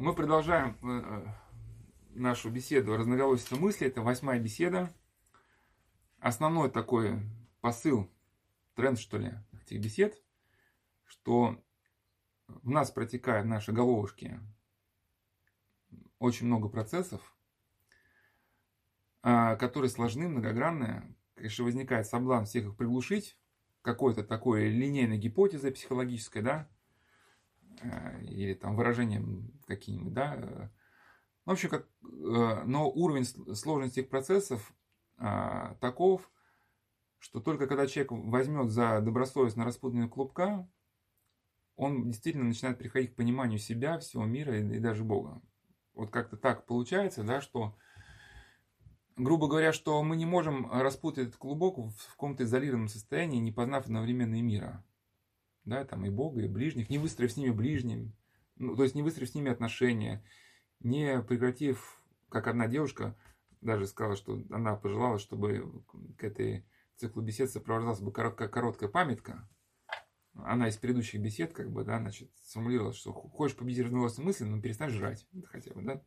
Мы продолжаем э, нашу беседу «Разноголосица мысли». Это восьмая беседа. Основной такой посыл, тренд, что ли, этих бесед, что в нас протекает наши головушки очень много процессов, а, которые сложны, многогранные. Конечно, возникает соблазн всех их приглушить, какой-то такой линейной гипотезой психологической, да, э, или там выражением каким-нибудь, да. Э. В общем, как, э, но уровень сложности этих процессов таков, что только когда человек возьмет за добросовестно распутанный клубка, он действительно начинает приходить к пониманию себя, всего мира и, и даже Бога. Вот как-то так получается, да, что грубо говоря, что мы не можем распутать этот клубок в каком-то изолированном состоянии, не познав одновременно и мира. Да, там и Бога, и ближних, не выстроив с ними ближним, ну, то есть не выстроив с ними отношения, не прекратив, как одна девушка даже сказала, что она пожелала, чтобы к этой циклу бесед сопровождалась бы короткая, короткая памятка. Она из предыдущих бесед, как бы, да, значит, сформулировала, что хочешь победить разноголосые мысли, но перестань жрать, хотя бы, да.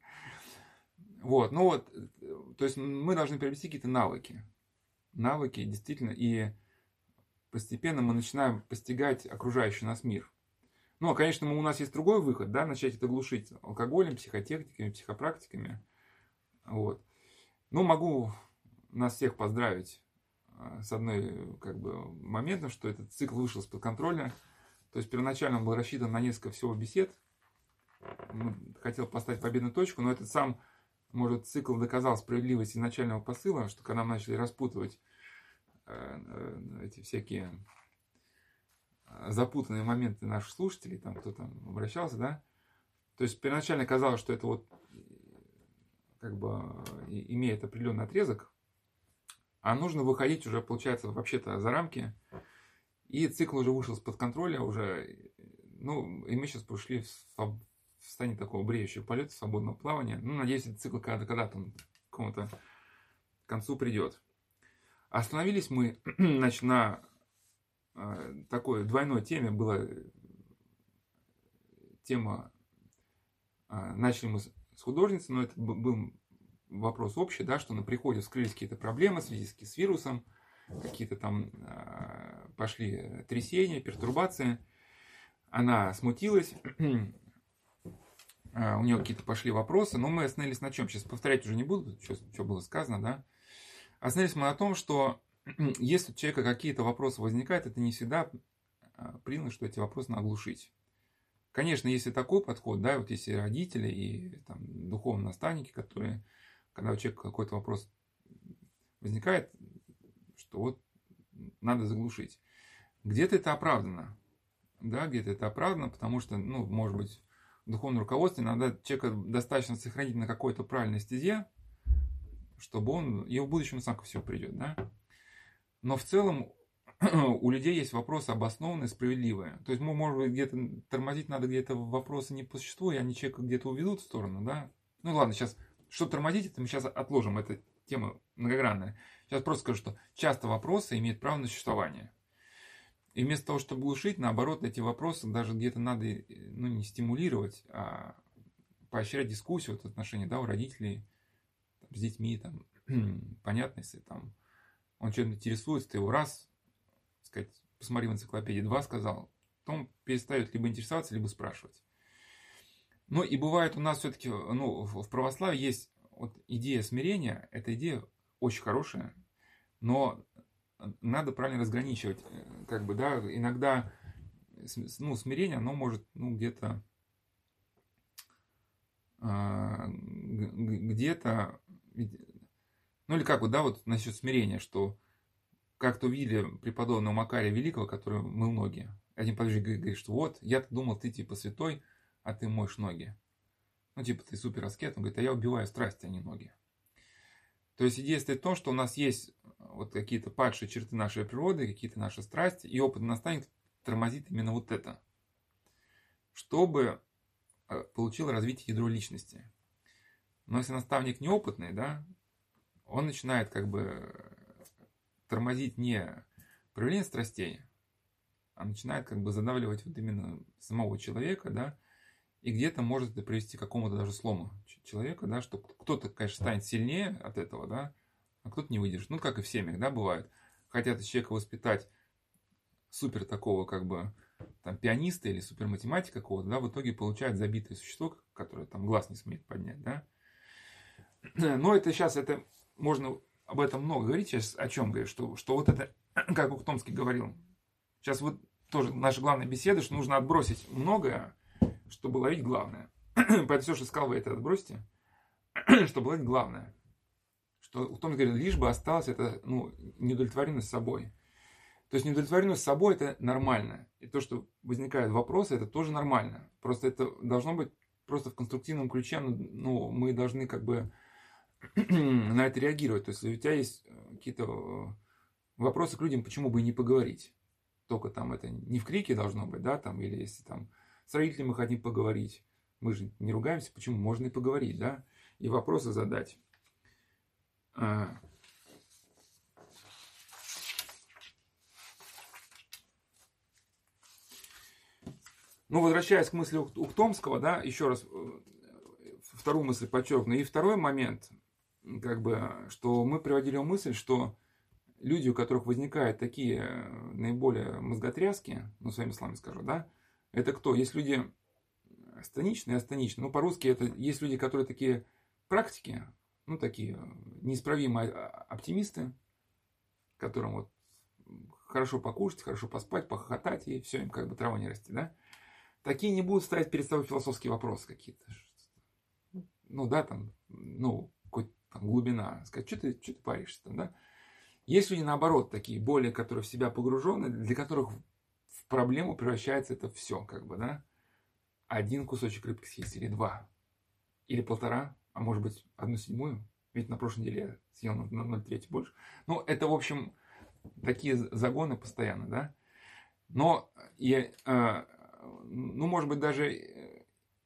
Вот, ну вот, то есть мы должны приобрести какие-то навыки. Навыки, действительно, и постепенно мы начинаем постигать окружающий нас мир. Ну, а, конечно, у нас есть другой выход, да, начать это глушить алкоголем, психотехниками, психопрактиками. Вот. Ну, могу нас всех поздравить а, с одной как бы моментом, что этот цикл вышел из-под контроля. То есть первоначально он был рассчитан на несколько всего бесед. Хотел поставить победную точку, но этот сам может, цикл доказал справедливость изначального посыла, что когда мы начали распутывать эти всякие э, запутанные моменты наших слушателей, там кто там обращался, да, то есть первоначально казалось, что это вот как бы имеет определенный отрезок, а нужно выходить уже, получается, вообще-то за рамки, и цикл уже вышел из-под контроля, уже, ну, и мы сейчас пошли в в состоянии такого бреющего полета, свободного плавания. Ну, надеюсь, этот цикл когда-то когда к какому-то концу придет. Остановились мы, значит, на э, такой двойной теме. Была тема, э, начали мы с художницы, но это был вопрос общий, да, что на приходе вскрылись какие-то проблемы в связи с вирусом, какие-то там э, пошли трясения, пертурбации. Она смутилась, А, у него какие-то пошли вопросы, но мы остановились на чем? Сейчас повторять уже не буду, что, что было сказано, да? Остановились мы на том, что если у человека какие-то вопросы возникают, это не всегда а, признак, что эти вопросы надо оглушить. Конечно, если такой подход, да, вот если родители и там, духовные наставники, которые, когда у человека какой-то вопрос возникает, что вот надо заглушить. Где-то это оправдано, да, где-то это оправдано, потому что, ну, может быть, духовном руководстве иногда человека достаточно сохранить на какой-то правильной стезе, чтобы он, и в будущем сам ко всему придет, да. Но в целом у людей есть вопросы обоснованные, справедливые. То есть, мы, может быть, где-то тормозить надо где-то вопросы не по существу, и они человека где-то уведут в сторону, да. Ну ладно, сейчас, что тормозить, это мы сейчас отложим, это тема многогранная. Сейчас просто скажу, что часто вопросы имеют право на существование. И вместо того, чтобы глушить, наоборот, эти вопросы даже где-то надо ну, не стимулировать, а поощрять дискуссию в отношении да, у родителей с детьми. Там, понятно, если там, он чем-то интересуется, ты его раз, сказать, посмотри в энциклопедии, два сказал, потом перестает либо интересоваться, либо спрашивать. Ну и бывает у нас все-таки, ну, в православии есть вот идея смирения, эта идея очень хорошая, но надо правильно разграничивать. Э, как бы, да, иногда ну, смирение, оно может ну, где-то а, где-то ну или как вот, да, вот насчет смирения, что как-то увидели преподобного Макария Великого, который мыл ноги. Один подвижник говорит, что вот, я-то думал, ты типа святой, а ты моешь ноги. Ну, типа, ты супер аскет. Он говорит, а я убиваю страсти, а не ноги. То есть идея стоит в том, что у нас есть вот какие-то падшие черты нашей природы, какие-то наши страсти, и опыт наставник тормозит именно вот это, чтобы э, получил развитие ядро личности. Но если наставник неопытный, да, он начинает как бы тормозить не проявление страстей, а начинает как бы задавливать вот именно самого человека, да, И где-то может это привести к какому-то даже слому человека, да, что кто-то, конечно, станет сильнее от этого, да, а кто-то не выдержит. Ну, как и в семьях, да, бывает. Хотят человека воспитать супер такого, как бы, там, пианиста или супер математика какого-то, да, в итоге получает забитое существо, которое там глаз не смеет поднять, да. Но это сейчас, это можно об этом много говорить, сейчас о чем говорю, что, что вот это, как Ухтомский говорил, сейчас вот тоже наша главная беседа, что нужно отбросить многое, чтобы ловить главное. Поэтому все, что сказал, вы это отбросьте, чтобы ловить главное. Что Ухтомский говорит, лишь бы осталась эта ну, неудовлетворенность собой. То есть неудовлетворенность собой это нормально. И то, что возникают вопросы, это тоже нормально. Просто это должно быть просто в конструктивном ключе. Ну, мы должны как бы на это реагировать. То есть, если у тебя есть э, какие-то э, вопросы к людям, почему бы и не поговорить? Только там это не в крике должно быть, да, там, или если там с родителями мы хотим поговорить, мы же не ругаемся, почему? Можно и поговорить, да, и вопросы задать. А. Ну, возвращаясь к мысли Ухтомского, да, еще раз э, вторую мысль подчеркну. И второй момент, как бы, что мы приводили мысль, что люди, у которых возникают такие э, наиболее мозготряски, ну, своими словами скажу, да, это кто? Есть люди астоничные, астоничные. Ну, по-русски это есть люди, которые такие практики, ну, такие неисправимые оптимисты, которым вот хорошо покушать, хорошо поспать, похохотать, и все, им как бы трава не расти, да? Такие не будут ставить перед собой философские вопросы какие-то. Ну, да, там, ну, глубина, сказать, что ты, что ты паришься там, да? Есть люди, наоборот, такие, более, которые в себя погружены, для которых в проблему превращается это все, как бы, да? Один кусочек рыбки съесть или два, или полтора, а может быть, одну седьмую, ведь на прошлой неделе я съел на 0,3 больше. Ну, это, в общем, такие загоны постоянно, да? Но, и, э, ну, может быть, даже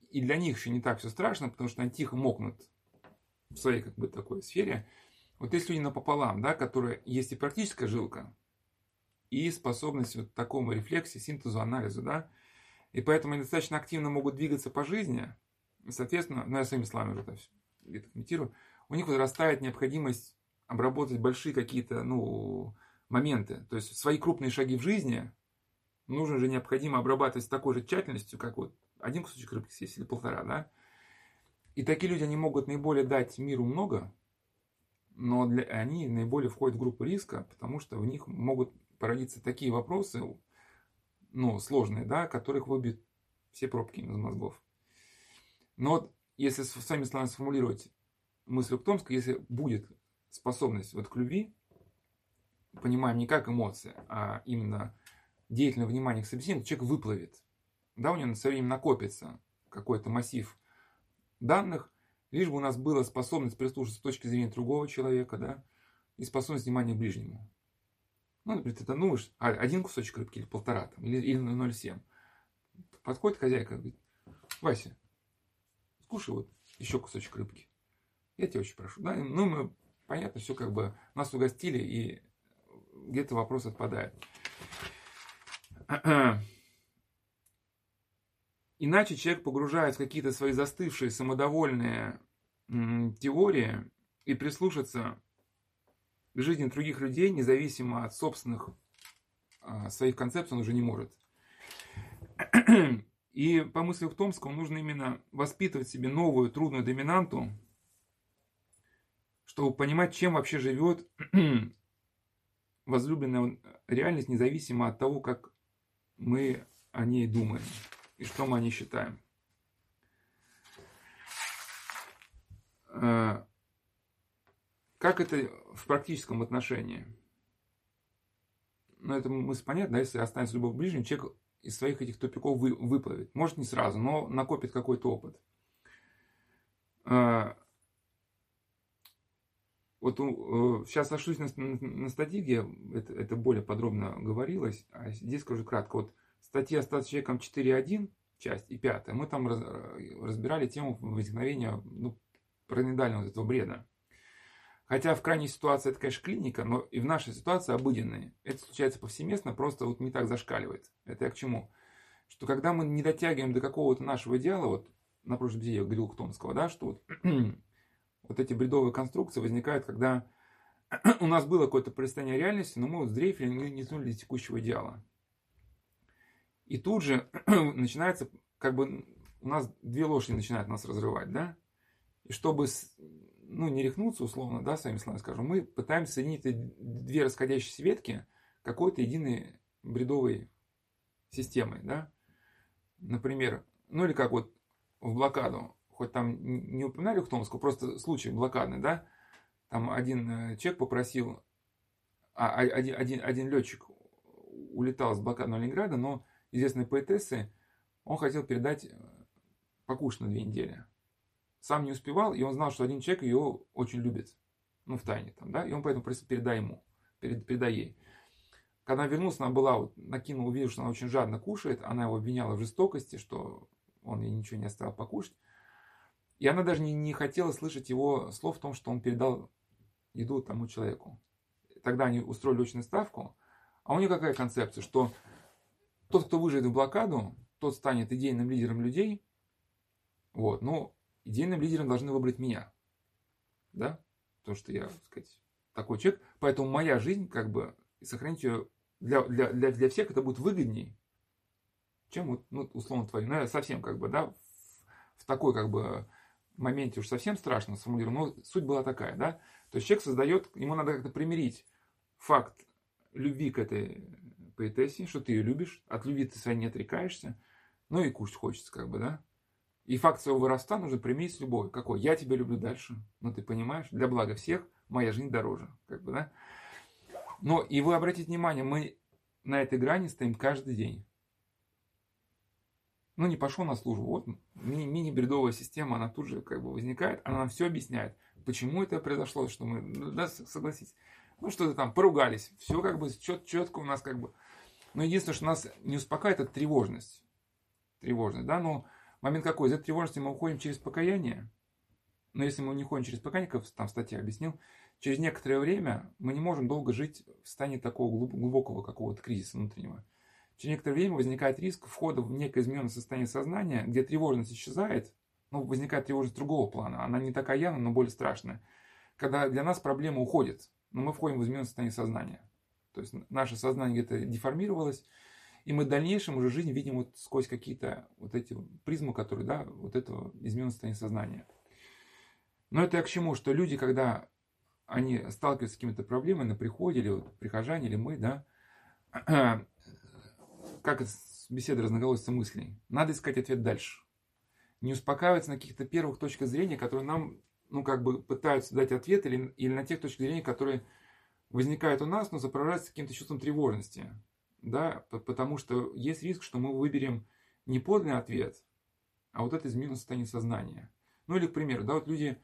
и для них еще не так все страшно, потому что они тихо мокнут в своей как бы такой сфере. Вот есть люди напополам, да, которые есть и практическая жилка, и способность вот такому рефлексии, синтезу, анализу, да. И поэтому они достаточно активно могут двигаться по жизни. Соответственно, ну я своими словами уже это где-то комментирую, у них вырастает необходимость обработать большие какие-то, ну, моменты. То есть свои крупные шаги в жизни нужно же необходимо обрабатывать с такой же тщательностью, как вот один кусочек рыбки съесть или полтора, да. И такие люди, они могут наиболее дать миру много, но для, они наиболее входят в группу риска, потому что в них могут породиться такие вопросы, ну, сложные, да, которых выбьют все пробки из мозгов. Но вот если с вами словами сформулировать мысль Уктомска, если будет способность вот к любви, понимаем не как эмоция, а именно деятельное внимание к собеседнику, человек выплывет. Да, у него со временем накопится какой-то массив данных, лишь бы у нас была способность прислушаться с точки зрения другого человека, да, и способность внимания к ближнему. Ну, например, ты тонуешь, а, один кусочек рыбки или полтора, там, или, или 0,7. Подходит хозяйка говорит, Вася, скушай вот еще кусочек рыбки. Я тебя очень прошу. Да? Ну, мы, понятно, все как бы нас угостили, и где-то вопрос отпадает. Иначе человек погружается в какие-то свои застывшие, самодовольные теории и прислушаться к жизни других людей, независимо от собственных а, своих концепций, он уже не может. И по мысли Ухтомского нужно именно воспитывать себе новую трудную доминанту, чтобы понимать, чем вообще живет возлюбленная реальность, независимо от того, как мы о ней думаем и что мы о ней считаем. Э, как это в практическом отношении? Ну, это мысль понятна, если останется любовь к ближнему, человек из своих этих тупиков вы, выплывет. Может, не сразу, но накопит какой-то опыт. Э, вот сейчас сошлюсь на, на, на статье, где это, это более подробно говорилось, а здесь скажу кратко. Вот статья «Стать человеком 4.1», часть и пятая, мы там раз, разбирали тему возникновения ну, параноидального вот этого бреда. Хотя в крайней ситуации это, конечно, клиника, но и в нашей ситуации обыденной. Это случается повсеместно, просто вот не так зашкаливает. Это я к чему? что когда мы не дотягиваем до какого-то нашего идеала, вот на прошлом видео я говорил Томского, да, что вот, вот эти бредовые конструкции возникают, когда у нас было какое-то представление реальности, но мы вот сдрейфили, не, не тянули до текущего идеала. И тут же начинается, как бы, у нас две лошади начинают нас разрывать, да? И чтобы, ну, не рехнуться условно, да, своими словами скажу, мы пытаемся соединить две расходящиеся ветки какой-то единой бредовой системой, да? Например, ну или как вот в блокаду, хоть там не упоминали Ухтомского, просто случай блокадный, да, там один э, человек попросил, а, а, один, один, один летчик улетал с блокадного Ленинграда, но известной поэтессы он хотел передать э, покушать на две недели. Сам не успевал, и он знал, что один человек ее очень любит, ну, в тайне там, да, и он поэтому просил, передай ему, передай ей. Когда вернулся, она была, вот, накинула, увидела, что она очень жадно кушает, она его обвиняла в жестокости, что он ей ничего не оставил покушать. И она даже не, не хотела слышать его слов в том, что он передал еду тому человеку. Тогда они устроили очную ставку, а у них какая концепция, что тот, кто выживет в блокаду, тот станет идейным лидером людей. Вот, но идейным лидером должны выбрать меня. Да? Потому что я, так сказать, такой человек. Поэтому моя жизнь, как бы, сохранить ее для, для, для, для всех это будет выгодней, чем вот, ну, условно твои. Ну, я совсем как бы, да, в, в такой как бы моменте уж совсем страшно сформулирую, но суть была такая, да. То есть человек создает, ему надо как-то примирить факт любви к этой поэтессе, что ты ее любишь, от любви ты своей не отрекаешься, ну и кушать хочется, как бы, да. И факт своего воровства нужно примирить с любовью. Какой? Я тебя люблю дальше. Ну, ты понимаешь, для блага всех моя жизнь дороже, как бы, да. Но и вы обратите внимание, мы на этой грани стоим каждый день. Ну, не пошел на службу. Вот мини-бредовая система, она тут же как бы возникает, она нам все объясняет, почему это произошло, что мы, ну, да, согласитесь, ну, что-то там, поругались, все как бы чет, четко у нас как бы. Но единственное, что нас не успокаивает, это тревожность. Тревожность, да, но момент какой? Из этой тревожности мы уходим через покаяние. Но если мы не уходим через покаяние, как там в статье объяснил, через некоторое время мы не можем долго жить в стане такого глубокого какого-то кризиса внутреннего. Через некоторое время возникает риск входа в некое измененное состояние сознания, где тревожность исчезает, ну, возникает тревожность другого плана. Она не такая явная, но более страшная. Когда для нас проблема уходит, но мы входим в измененное состояние сознания. То есть наше сознание где-то деформировалось, и мы в дальнейшем уже жизнь видим вот сквозь какие-то вот эти призмы, которые, да, вот этого измененного состояния сознания. Но это я к чему? Что люди, когда они сталкиваются с какими-то проблемами на приходе, или вот прихожане, или мы, да, как беседа разноголосица мыслей, надо искать ответ дальше. Не успокаиваться на каких-то первых точках зрения, которые нам, ну, как бы пытаются дать ответ, или, или на тех точках зрения, которые возникают у нас, но сопровождаются каким-то чувством тревожности. Да, потому что есть риск, что мы выберем не подлинный ответ, а вот это измененное состояние сознания. Ну или, к примеру, да, вот люди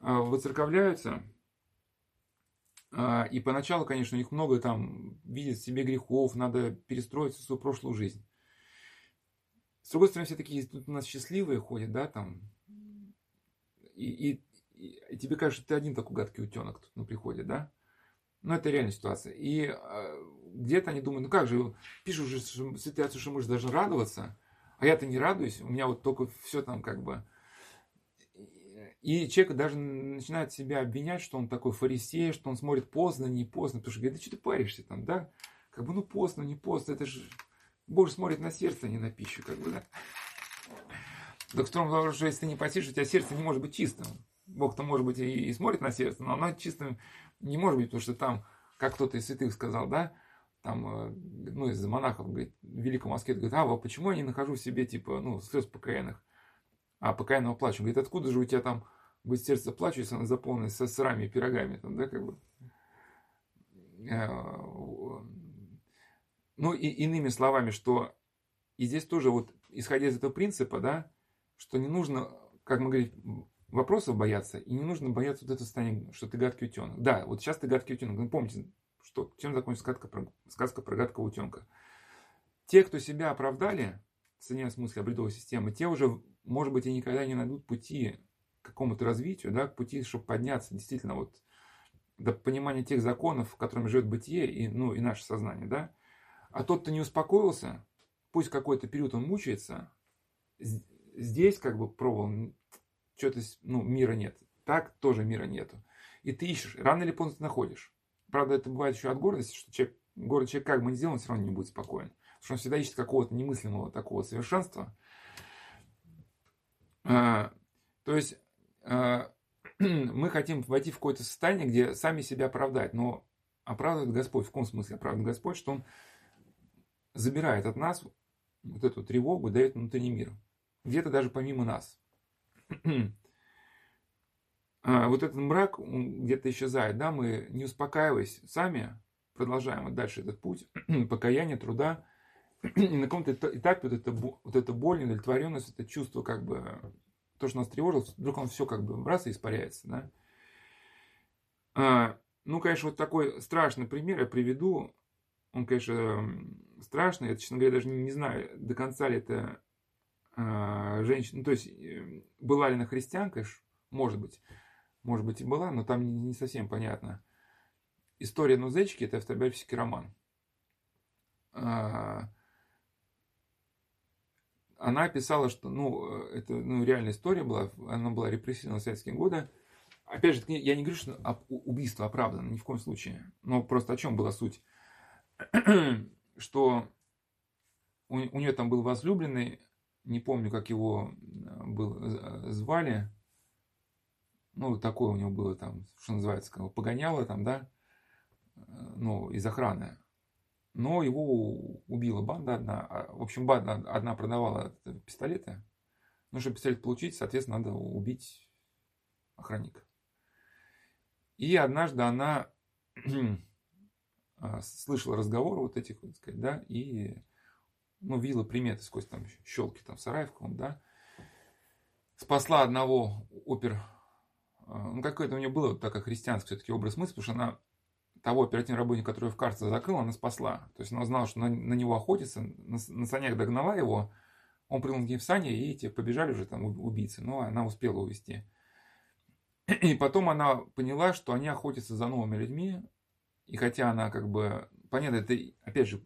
э, выцерковляются, а, и поначалу, конечно, у них много там видят в себе грехов, надо перестроить свою прошлую жизнь. С другой стороны, все такие тут у нас счастливые ходят, да, там. И, и, и тебе кажется, ты один такой гадкий утенок тут на приходе, да? Ну, это реальная ситуация. И э, где-то они думают, ну как же, пишут же ситуацию, что мы же должны радоваться, а я-то не радуюсь, у меня вот только все там как бы и человек даже начинает себя обвинять, что он такой фарисей, что он смотрит поздно, не поздно. Потому что говорит, да что ты паришься там, да? Как бы, ну поздно, не поздно. Это же Бог смотрит на сердце, а не на пищу, как бы, да? Так в том, что если ты не постишь, у тебя сердце не может быть чистым. Бог-то, может быть, и, и смотрит на сердце, но оно чистым не может быть, потому что там, как кто-то из святых сказал, да, там, э, ну, из монахов, говорит, в Великом Москве, говорит, а, почему я не нахожу в себе, типа, ну, слез покаянных? а покаянного плачу. Говорит, откуда же у тебя там будет сердце плачу, если оно заполнено со сырами и пирогами, там, да, как бы. Э, ну, и иными словами, что и здесь тоже вот, исходя из этого принципа, да, что не нужно, как мы говорим, вопросов бояться, и не нужно бояться вот этого состояния, что ты гадкий утенок. Да, вот сейчас ты гадкий утенок. Ну, помните, что, чем закончится сказка про, сказка про гадкого утенка. Те, кто себя оправдали, соединяя смысле обредовой системы, те уже может быть, и никогда не найдут пути к какому-то развитию, да, к пути, чтобы подняться действительно вот до понимания тех законов, в которых живет бытие и, ну, и наше сознание, да. А тот, кто не успокоился, пусть какой-то период он мучается, здесь как бы пробовал, что-то, ну, мира нет. Так тоже мира нету. И ты ищешь, рано или поздно ты находишь. Правда, это бывает еще от гордости, что человек, город человек как бы не сделан, все равно не будет спокоен. Потому что он всегда ищет какого-то немыслимого такого совершенства. А, то есть а, мы хотим войти в какое-то состояние, где сами себя оправдать. Но оправдывает Господь. В каком смысле оправдывает Господь? Что Он забирает от нас вот эту тревогу, дает внутренний мир. Где-то даже помимо нас. А, вот этот мрак где-то исчезает, да, мы не успокаиваясь сами, продолжаем вот дальше этот путь покаяния, труда, и на каком-то этапе вот эта, вот эта боль, неудовлетворенность, это чувство как бы, то, что нас тревожило, вдруг он все как бы раз и испаряется, да. А, ну, конечно, вот такой страшный пример я приведу, он, конечно, страшный, я, честно говоря, даже не, не знаю, до конца ли это женщина, ну, то есть, э, была ли она христианка, может быть, может быть и была, но там не, не совсем понятно. История Нузечки – это автобиографический роман. А, она писала, что, ну, это ну, реальная история была, она была репрессирована в советские годы. Опять же, я не говорю, что убийство оправдано, ни в коем случае. Но просто о чем была суть? что у, у нее там был возлюбленный, не помню, как его был, звали, ну, такое у него было там, что называется, погоняло там, да, ну, из охраны. Но его убила банда одна. А, в общем, банда одна продавала пистолеты. Ну, чтобы пистолет получить, соответственно, надо убить охранника. И однажды она слышала разговор вот этих, вот, сказать, да, и ну, видела приметы сквозь там щелки там сараевком, да, спасла одного опер а, ну, какое-то у нее было такой христианский все-таки образ мысли, потому что она того оперативного работника, который в карте закрыл, она спасла. То есть она знала, что на, на него охотится, на, на санях догнала его, он прыгнул к ней в сани, и эти побежали уже там убийцы, но она успела увести. И потом она поняла, что они охотятся за новыми людьми, и хотя она как бы, понятно, это, опять же,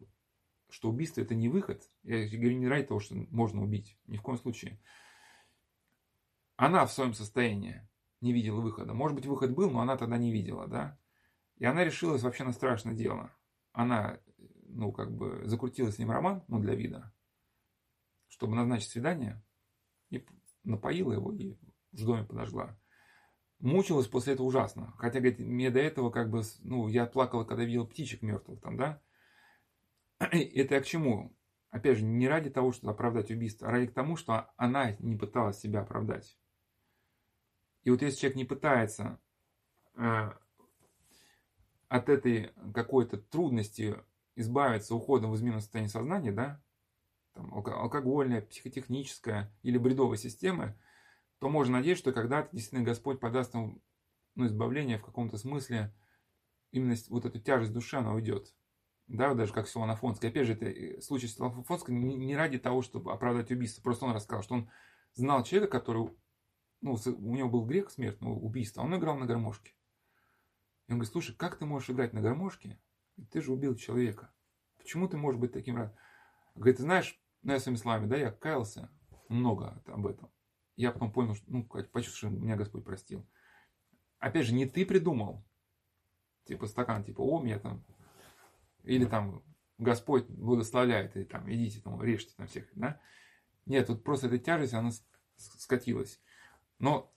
что убийство это не выход, я говорю не ради того, что можно убить, ни в коем случае. Она в своем состоянии, не видела выхода. Может быть, выход был, но она тогда не видела, да? И она решилась вообще на страшное дело. Она, ну, как бы, закрутила с ним роман, ну, для вида, чтобы назначить свидание, и напоила его, и в доме подожгла. Мучилась после этого ужасно. Хотя, говорит, мне до этого, как бы, ну, я плакала, когда видел птичек мертвых там, да? Это я к чему? Опять же, не ради того, чтобы оправдать убийство, а ради тому, что она не пыталась себя оправдать. И вот если человек не пытается э, от этой какой-то трудности избавиться уходом в измененное состояние сознания, да, там, алкогольная, психотехническая или бредовая система, то можно надеяться, что когда-то действительно Господь подаст ему ну, избавление в каком-то смысле, именно вот эту тяжесть души, она уйдет. Да, даже как Силанофонский. Опять же, это э, случай с Силанофонским не ради того, чтобы оправдать убийство. Просто он рассказал, что он знал человека, который ну, у него был грех смертного убийства, он играл на гармошке. И он говорит, слушай, как ты можешь играть на гармошке? Ты же убил человека. Почему ты можешь быть таким рад? Говорит, ты знаешь, ну я своими словами, да, я каялся много об этом. Я потом понял, что, ну, почувствовал, что меня Господь простил. Опять же, не ты придумал, типа стакан, типа, о, меня там, или там Господь благословляет, и там, идите, там, режьте там всех, да? Нет, вот просто эта тяжесть, она скатилась. Но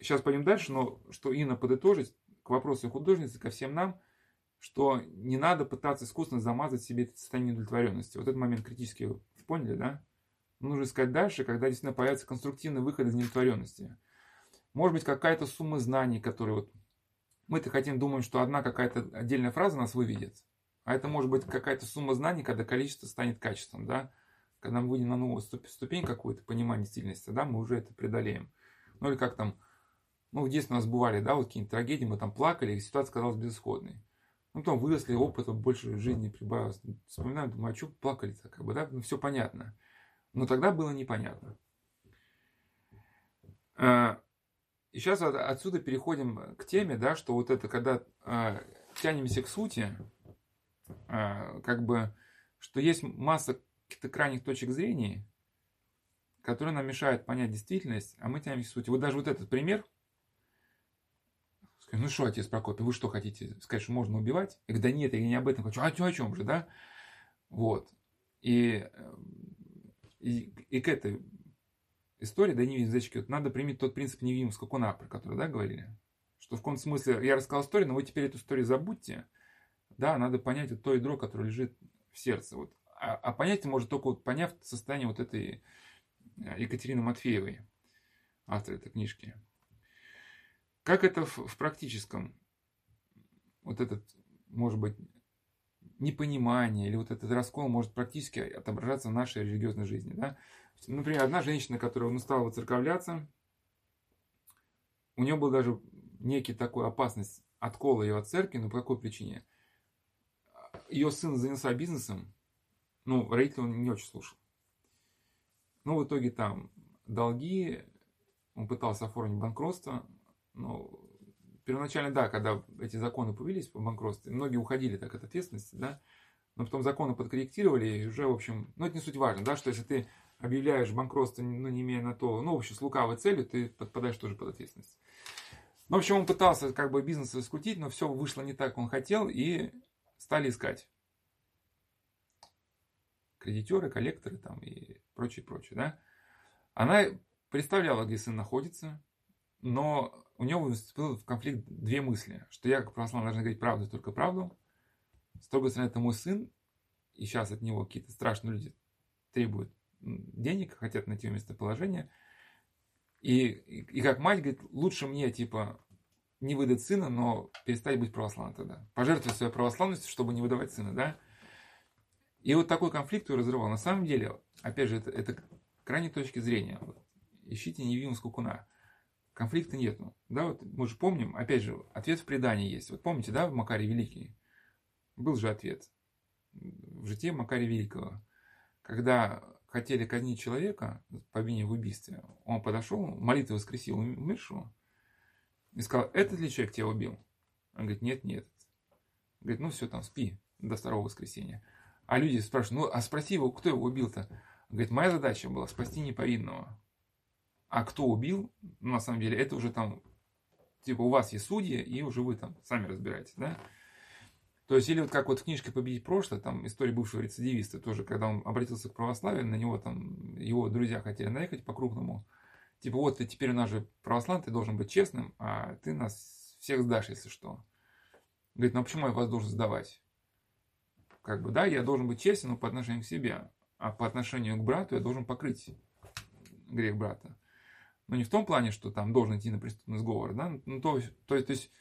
сейчас пойдем дальше, но что Инна подытожить к вопросу художницы, ко всем нам, что не надо пытаться искусственно замазать себе это состояние удовлетворенности. Вот этот момент критически вы поняли, да? Нужно искать дальше, когда действительно появится конструктивный выход из неудовлетворенности. Может быть, какая-то сумма знаний, которые вот мы-то хотим, думаем, что одна какая-то отдельная фраза нас выведет. А это может быть какая-то сумма знаний, когда количество станет качеством, да? Когда мы выйдем на новую ступень какую-то, понимание стильности, да, мы уже это преодолеем. Ну или как там, ну в детстве у нас бывали, да, вот какие-нибудь трагедии, мы там плакали, и ситуация казалась безысходной. Ну, потом выросли, опыта больше жизни прибавилось. Вспоминаем, думаю, а что плакали-то, как бы, да, ну, все понятно. Но тогда было непонятно. А, и сейчас отсюда переходим к теме, да, что вот это, когда а, тянемся к сути, как бы, что есть масса каких-то крайних точек зрения, которые нам мешают понять действительность, а мы тянемся к сути. Вот даже вот этот пример. Ну что, отец Прокопий, вы что хотите сказать, что можно убивать? Я говорю, да нет, я не об этом хочу. А о чем же, да? Вот. И, и, и к этой истории, да, невинность зайчики, надо применить тот принцип невинного скакуна, про который, да, говорили. Что в каком смысле, я рассказал историю, но вы теперь эту историю забудьте. Да, надо понять вот то ядро, которое лежит в сердце. Вот. А, а понять может только вот поняв состояние вот этой э, Екатерины Матфеевой, автора этой книжки. Как это в, в практическом, вот этот, может быть, непонимание или вот этот раскол может практически отображаться в нашей религиозной жизни. Да? Например, одна женщина, которая ну, стала воцерковляться, у нее был даже некий такой опасность откола ее от церкви, но по какой причине? Ее сын занялся бизнесом, ну, родители он не очень слушал. Ну, в итоге там долги, он пытался оформить банкротство, но первоначально, да, когда эти законы появились по банкротству, многие уходили так от ответственности, да, но потом законы подкорректировали, и уже, в общем, ну, это не суть важно, да, что если ты объявляешь банкротство, ну, не имея на то, ну, в общем, с лукавой целью, ты подпадаешь тоже под ответственность. Ну, в общем, он пытался как бы бизнес раскрутить, но все вышло не так, он хотел, и стали искать кредитеры, коллекторы там и прочее, прочее, да. Она представляла, где сын находится, но у него вступил в конфликт две мысли, что я как православный должен говорить правду, только правду. С другой стороны, это мой сын, и сейчас от него какие-то страшные люди требуют денег, хотят найти местоположение. И, и, и как мать говорит, лучше мне, типа, не выдать сына, но перестать быть православным тогда. Пожертвовать своей православностью, чтобы не выдавать сына, да? И вот такой конфликт его разрывал. На самом деле, опять же, это, это крайней точки зрения. Вот, ищите невинность скукуна. Конфликта нету. Да, вот мы же помним, опять же, ответ в предании есть. Вот помните, да, в Макаре Великий? Был же ответ в житии Макария Великого. Когда хотели казнить человека по вине в убийстве, он подошел, молитву воскресил умершего и сказал, этот ли человек тебя убил? Он говорит, нет, нет. Говорит, ну все, там, спи до второго воскресенья. А люди спрашивают, ну а спроси его, кто его убил-то? Говорит, моя задача была спасти неповинного. А кто убил, ну, на самом деле, это уже там, типа, у вас есть судьи, и уже вы там сами разбираетесь, да? То есть, или вот как вот в книжке «Победить прошлое», там история бывшего рецидивиста, тоже, когда он обратился к православию, на него там его друзья хотели наехать по-крупному. Типа, вот ты теперь у нас же православный, ты должен быть честным, а ты нас всех сдашь, если что. Говорит, ну а почему я вас должен сдавать? Как бы, да, я должен быть честен, но по отношению к себе. А по отношению к брату я должен покрыть грех брата. Но не в том плане, что там должен идти на преступный сговор, да, ну, то, то, то есть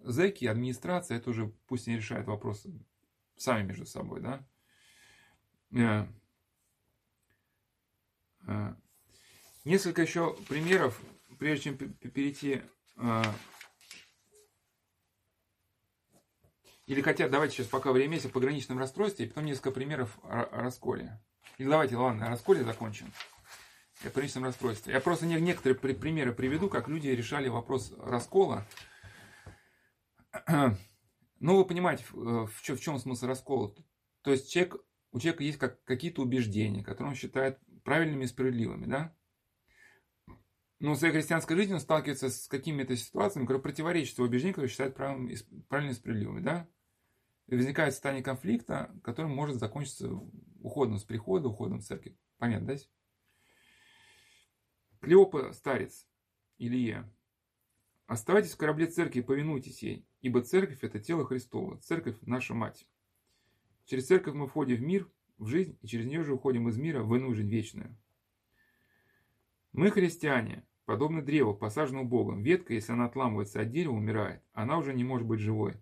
зэки, администрация, это уже пусть они решают вопросы сами между собой, да. Э, э, несколько еще примеров, прежде чем перейти э, Или хотя, давайте сейчас пока время есть о пограничном расстройстве, и потом несколько примеров о, расколе. Или давайте, ладно, о расколе закончим. О пограничном расстройстве. Я просто некоторые примеры приведу, как люди решали вопрос раскола. Ну, вы понимаете, в, в чем смысл раскола. То есть человек, у человека есть как, какие-то убеждения, которые он считает правильными и справедливыми, да? Но в своей христианской жизни он сталкивается с какими-то ситуациями, которые противоречат его убеждениям, которые считает правильными и справедливыми, да? И возникает состояние конфликта, которым может закончиться уходом с прихода, уходом в церковь. Понятно, да? Клеопа старец, Илья. Оставайтесь в корабле церкви и повинуйтесь ей, ибо церковь – это тело Христово, церковь – наша мать. Через церковь мы входим в мир, в жизнь, и через нее же уходим из мира в иную жизнь вечную. Мы христиане, подобно древу, посаженному Богом. Ветка, если она отламывается от дерева, умирает. Она уже не может быть живой.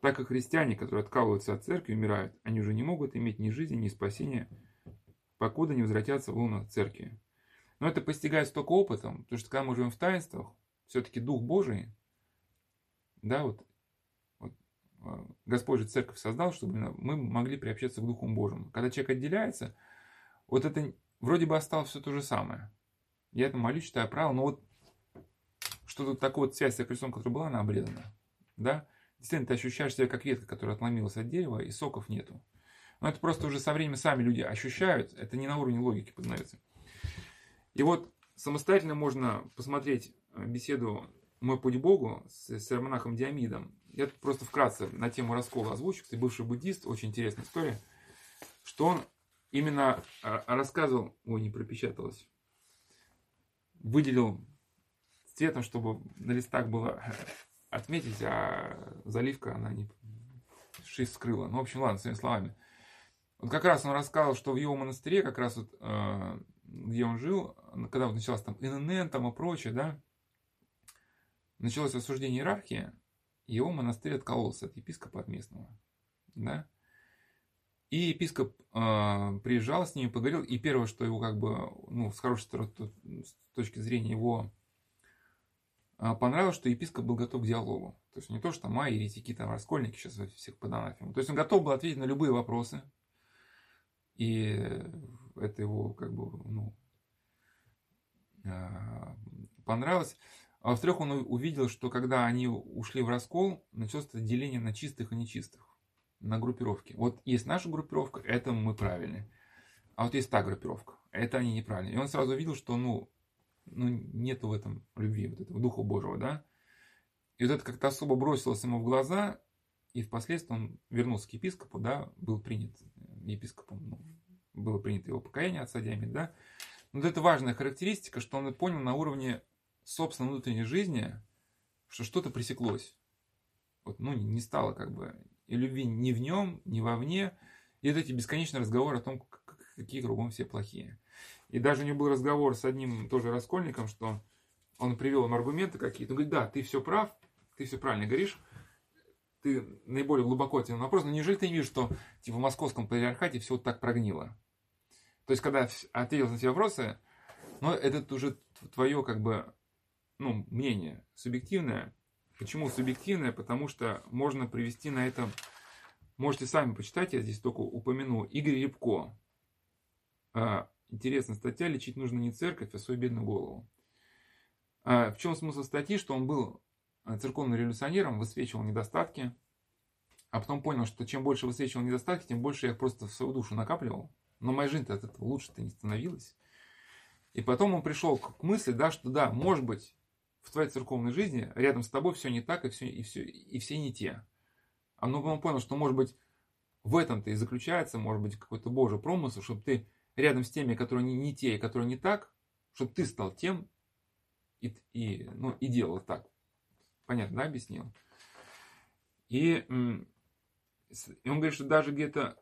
Так как христиане, которые откалываются от церкви, умирают, они уже не могут иметь ни жизни, ни спасения, покуда не возвратятся в луну церкви. Но это постигается только опытом, потому что когда мы живем в таинствах, все-таки Дух Божий, да, вот, Господь же церковь создал, чтобы мы могли приобщаться к Духу Божьему. Когда человек отделяется, вот это вроде бы осталось все то же самое. Я это молюсь, читаю правила, но вот что-то такое вот связь с крестом, которая была, она обрезана. Да? Действительно, ты ощущаешь себя как ветка, которая отломилась от дерева, и соков нету. Но это просто уже со временем сами люди ощущают, это не на уровне логики познается. И вот самостоятельно можно посмотреть э, беседу «Мой путь Богу» с, с монахом Диамидом. Я просто вкратце на тему раскола озвучу. Кстати, бывший буддист, очень интересная история, что он именно э, рассказывал, ой, не пропечаталось, выделил цветом, чтобы на листах было отметить, а заливка, она не шесть скрыла. Ну, в общем, ладно, своими словами. Вот как раз он рассказывал, что в его монастыре, как раз вот, э, где он жил, когда вот началось там ИНН там и прочее, да, началось осуждение иерархии, его монастырь откололся от епископа от местного, да. И епископ э, приезжал с ними, поговорил, и первое, что его как бы, ну, с хорошей с точки зрения его а, понравилось, что епископ был готов к диалогу. То есть не то, что там, а, еретики, там, раскольники сейчас всех под анафему. То есть он готов был ответить на любые вопросы. И это его, как бы, ну, а, понравилось. А во-вторых, он увидел, что когда они ушли в раскол, началось деление на чистых и нечистых, на группировки. Вот есть наша группировка, это мы правильные. А вот есть та группировка, это они неправильные. И он сразу увидел, что, ну, ну, нету в этом любви, вот этого Духа Божьего, да. И вот это как-то особо бросилось ему в глаза, и впоследствии он вернулся к епископу, да, был принят епископом, ну, было принято его покаяние отца Диамид, да. Но вот это важная характеристика, что он понял на уровне собственной внутренней жизни, что что-то пресеклось. Вот, ну, не стало как бы и любви ни в нем, ни вовне. И вот эти бесконечные разговоры о том, какие кругом все плохие. И даже у него был разговор с одним тоже раскольником, что он привел им аргументы какие-то. Он говорит, да, ты все прав, ты все правильно говоришь, ты наиболее глубоко ответил на вопрос, но неужели ты не видишь, что типа, в московском патриархате все вот так прогнило? То есть, когда ответил на эти вопросы, ну, это уже твое, как бы, ну, мнение субъективное. Почему субъективное? Потому что можно привести на это, можете сами почитать, я здесь только упомяну, Игорь Рябко. А, Интересная статья. Лечить нужно не церковь, а свою бедную голову. А в чем смысл статьи? Что он был э, церковным революционером, высвечивал недостатки, а потом понял, что чем больше высвечивал недостатки, тем больше я их просто в свою душу накапливал. Но моя жизнь от этого лучше-то не становилась. И потом он пришел к мысли, да, что да, может быть, в твоей церковной жизни рядом с тобой все не так, и все, и все, и все не те. А но он понял, что, может быть, в этом-то и заключается, может быть, какой-то Божий промысел, чтобы ты рядом с теми, которые не, не те и которые не так, чтобы ты стал тем и, и, ну, и делал так. Понятно, да, объяснил? И, и он говорит, что даже где-то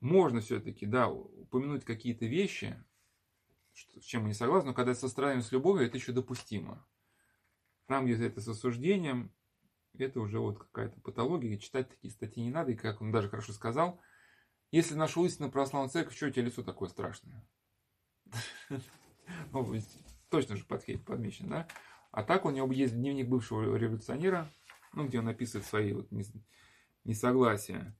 можно все-таки, да, упомянуть какие-то вещи, что, с чем мы не согласны, но когда сострадаем с любовью, это еще допустимо. Там, где это с осуждением, это уже вот какая-то патология, читать такие статьи не надо, и как он даже хорошо сказал – если нашу истину православную церковь, что у тебя лицо такое страшное? Ну, точно же подмечено, да? А так у него есть дневник бывшего революционера, ну, где он описывает свои вот несогласия.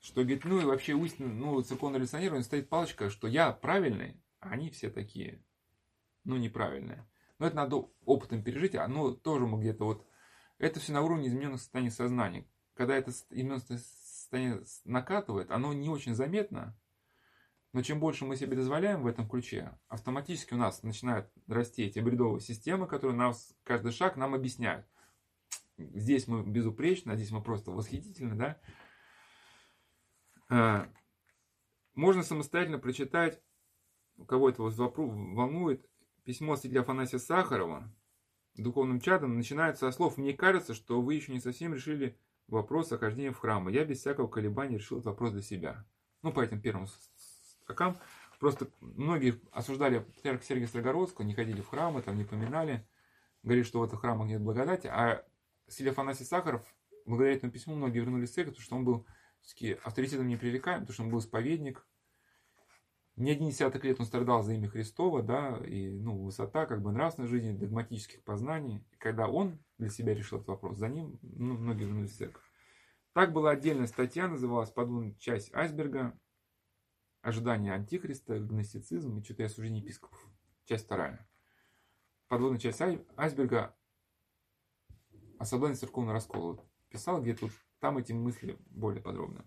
Что говорит, ну и вообще у ну, церковного революционера, он стоит палочка, что я правильный, а они все такие, ну, неправильные. Но это надо опытом пережить, а ну, тоже мы где-то вот, это все на уровне измененных состояний сознания. Когда это измененное состояние накатывает, оно не очень заметно, но чем больше мы себе дозволяем в этом ключе, автоматически у нас начинают расти эти бредовые системы, которые нас каждый шаг нам объясняют. Здесь мы безупречны, а здесь мы просто восхитительны, да? А, можно самостоятельно прочитать, у кого это волнует, письмо святителя Афанасия Сахарова духовным чадом начинается со слов «Мне кажется, что вы еще не совсем решили вопрос о хождении в храм. Я без всякого колебания решил этот вопрос для себя. Ну, по этим первым строкам. Просто многие осуждали патриарха Сергия Строгородского, не ходили в храмы, там не поминали. Говорили, что в этих храмах нет благодати. А Силия Афанасий Сахаров, благодаря этому письму, многие вернулись в церковь, потому что он был авторитетом непререкаем, потому что он был исповедник. Не один десяток лет он страдал за имя Христова, да, и ну, высота как бы нравственной жизни, догматических познаний. И когда он для себя решил этот вопрос, за ним ну, многие вернулись в церковь. Так была отдельная статья, называлась «Подводная часть айсберга», «Ожидание антихриста», «Гностицизм» и «Что-то осуждение епископов». Часть вторая. Подводная часть айсберга «Особенность церковного раскола». Писал где-то там эти мысли более подробно.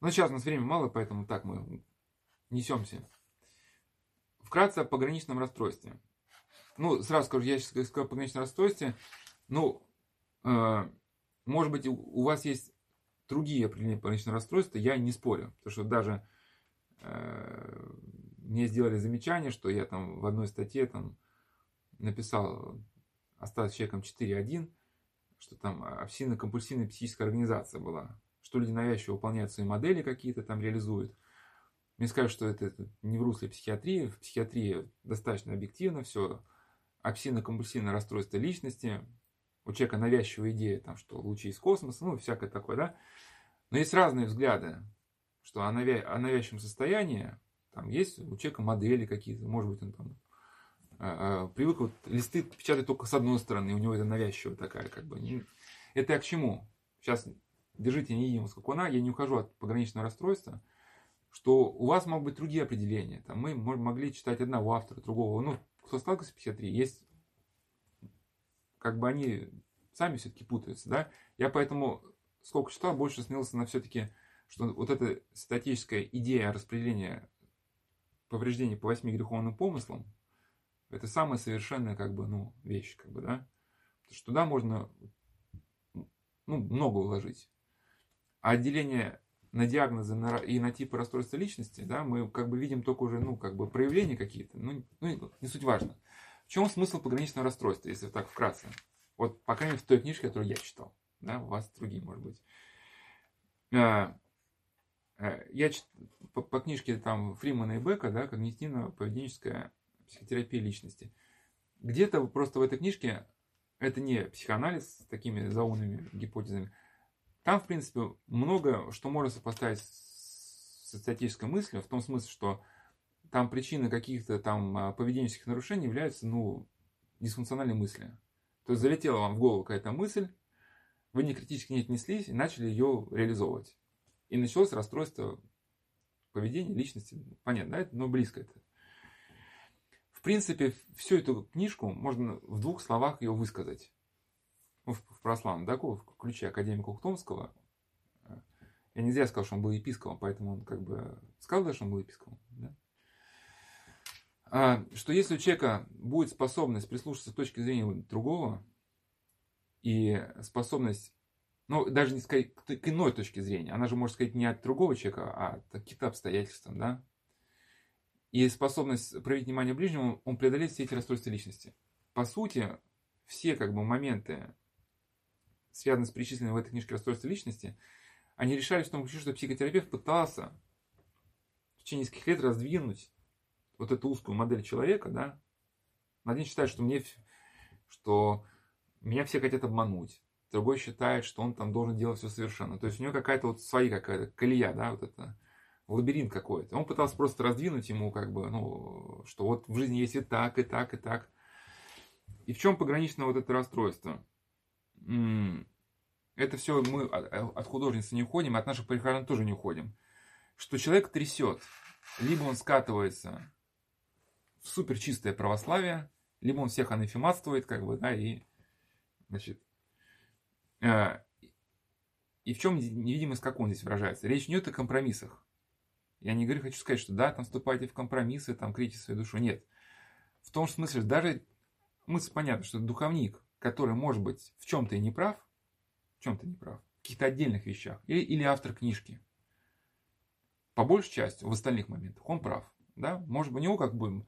Но сейчас у нас времени мало, поэтому так мы несемся. Вкратце о пограничном расстройстве. Ну, сразу скажу, я сейчас сказал пограничном расстройстве. Ну, э, может быть, у вас есть другие определения пограничного расстройства, я не спорю. Потому что даже э, мне сделали замечание, что я там в одной статье там написал остаться человеком 4.1, что там обсессивно-компульсивная психическая организация была, что люди навязчиво выполняют свои модели какие-то, там реализуют. Мне скажут, что это, это не в русле психиатрии, в психиатрии достаточно объективно все, обсессивно-компульсивное расстройство личности, у человека навязчивая идея, там, что лучи из космоса, ну, всякое такое, да. Но есть разные взгляды, что о, навя... о навязчивом состоянии, там есть у человека модели какие-то, может быть, он там а, а, привык вот листы печатать только с одной стороны, у него это навязчивая такая, как бы. Это я к чему? Сейчас держите невидимого скакуна, я не ухожу от пограничного расстройства, что у вас могут быть другие определения. Там мы могли читать одного автора, другого. Ну, кто сталкивается с психиатрией, есть как бы они сами все-таки путаются, да. Я поэтому, сколько читал, больше снился на все-таки, что вот эта статическая идея распределения повреждений по восьми греховным помыслам, это самая совершенная, как бы, ну, вещь, как бы, да. Потому что туда можно, ну, много уложить. А отделение на диагнозы и на типы расстройства личности, да, мы как бы видим только уже, ну, как бы проявления какие-то, ну, ну, не суть важно. В чем смысл пограничного расстройства, если так вкратце? Вот, по крайней мере, в той книжке, которую я читал. Да, у вас другие, может быть. А, а, я по, по книжке там Фримана и Бека, да, когнитивно-поведенческая психотерапия личности. Где-то просто в этой книжке, это не психоанализ с такими заумными гипотезами, там, в принципе, много что можно сопоставить с статической мыслью, в том смысле, что там причины каких-то там а, поведенческих нарушений являются, ну, дисфункциональной мысли. То есть залетела вам в голову какая-то мысль, вы не критически не отнеслись и начали ее реализовывать. И началось расстройство поведения, личности. Понятно, да? Но близко это. В принципе, всю эту книжку можно в двух словах ее высказать. В, в православном, да, в ключе академика Ухтомского. Я не зря сказал, что он был епископом, поэтому он как бы сказал, да, что он был епископом. Да? А, что если у человека будет способность прислушаться с точки зрения другого и способность, ну, даже не сказать к иной точке зрения, она же может сказать не от другого человека, а от каких-то обстоятельств, да, и способность проявить внимание ближнему, он преодолеет все эти расстройства личности. По сути, все как бы моменты, связанные с перечисленными в этой книжке расстройства личности, они решались в том ключе, что психотерапевт пытался в течение нескольких лет раздвинуть вот эту узкую модель человека, да, один считает, что мне, что меня все хотят обмануть, другой считает, что он там должен делать все совершенно. То есть у него какая-то вот своя какая-то колея, да, вот это лабиринт какой-то. Он пытался просто раздвинуть ему, как бы, ну, что вот в жизни есть и так, и так, и так. И в чем пограничное вот это расстройство? Это все мы от художницы не уходим, от наших прихожан тоже не уходим. Что человек трясет, либо он скатывается в супер чистое православие, либо он всех анафематствует, как бы, да, и, значит, э, и в чем невидимость, как он здесь выражается? Речь не идет о компромиссах. Я не говорю, хочу сказать, что да, там вступайте в компромиссы, там крите свою душу. Нет. В том смысле, даже мысль понятна, что духовник, который может быть в чем-то и не прав, в чем-то не прав, в каких-то отдельных вещах, или, или автор книжки, по большей части, в остальных моментах, он прав. Да? Может быть, у него как бы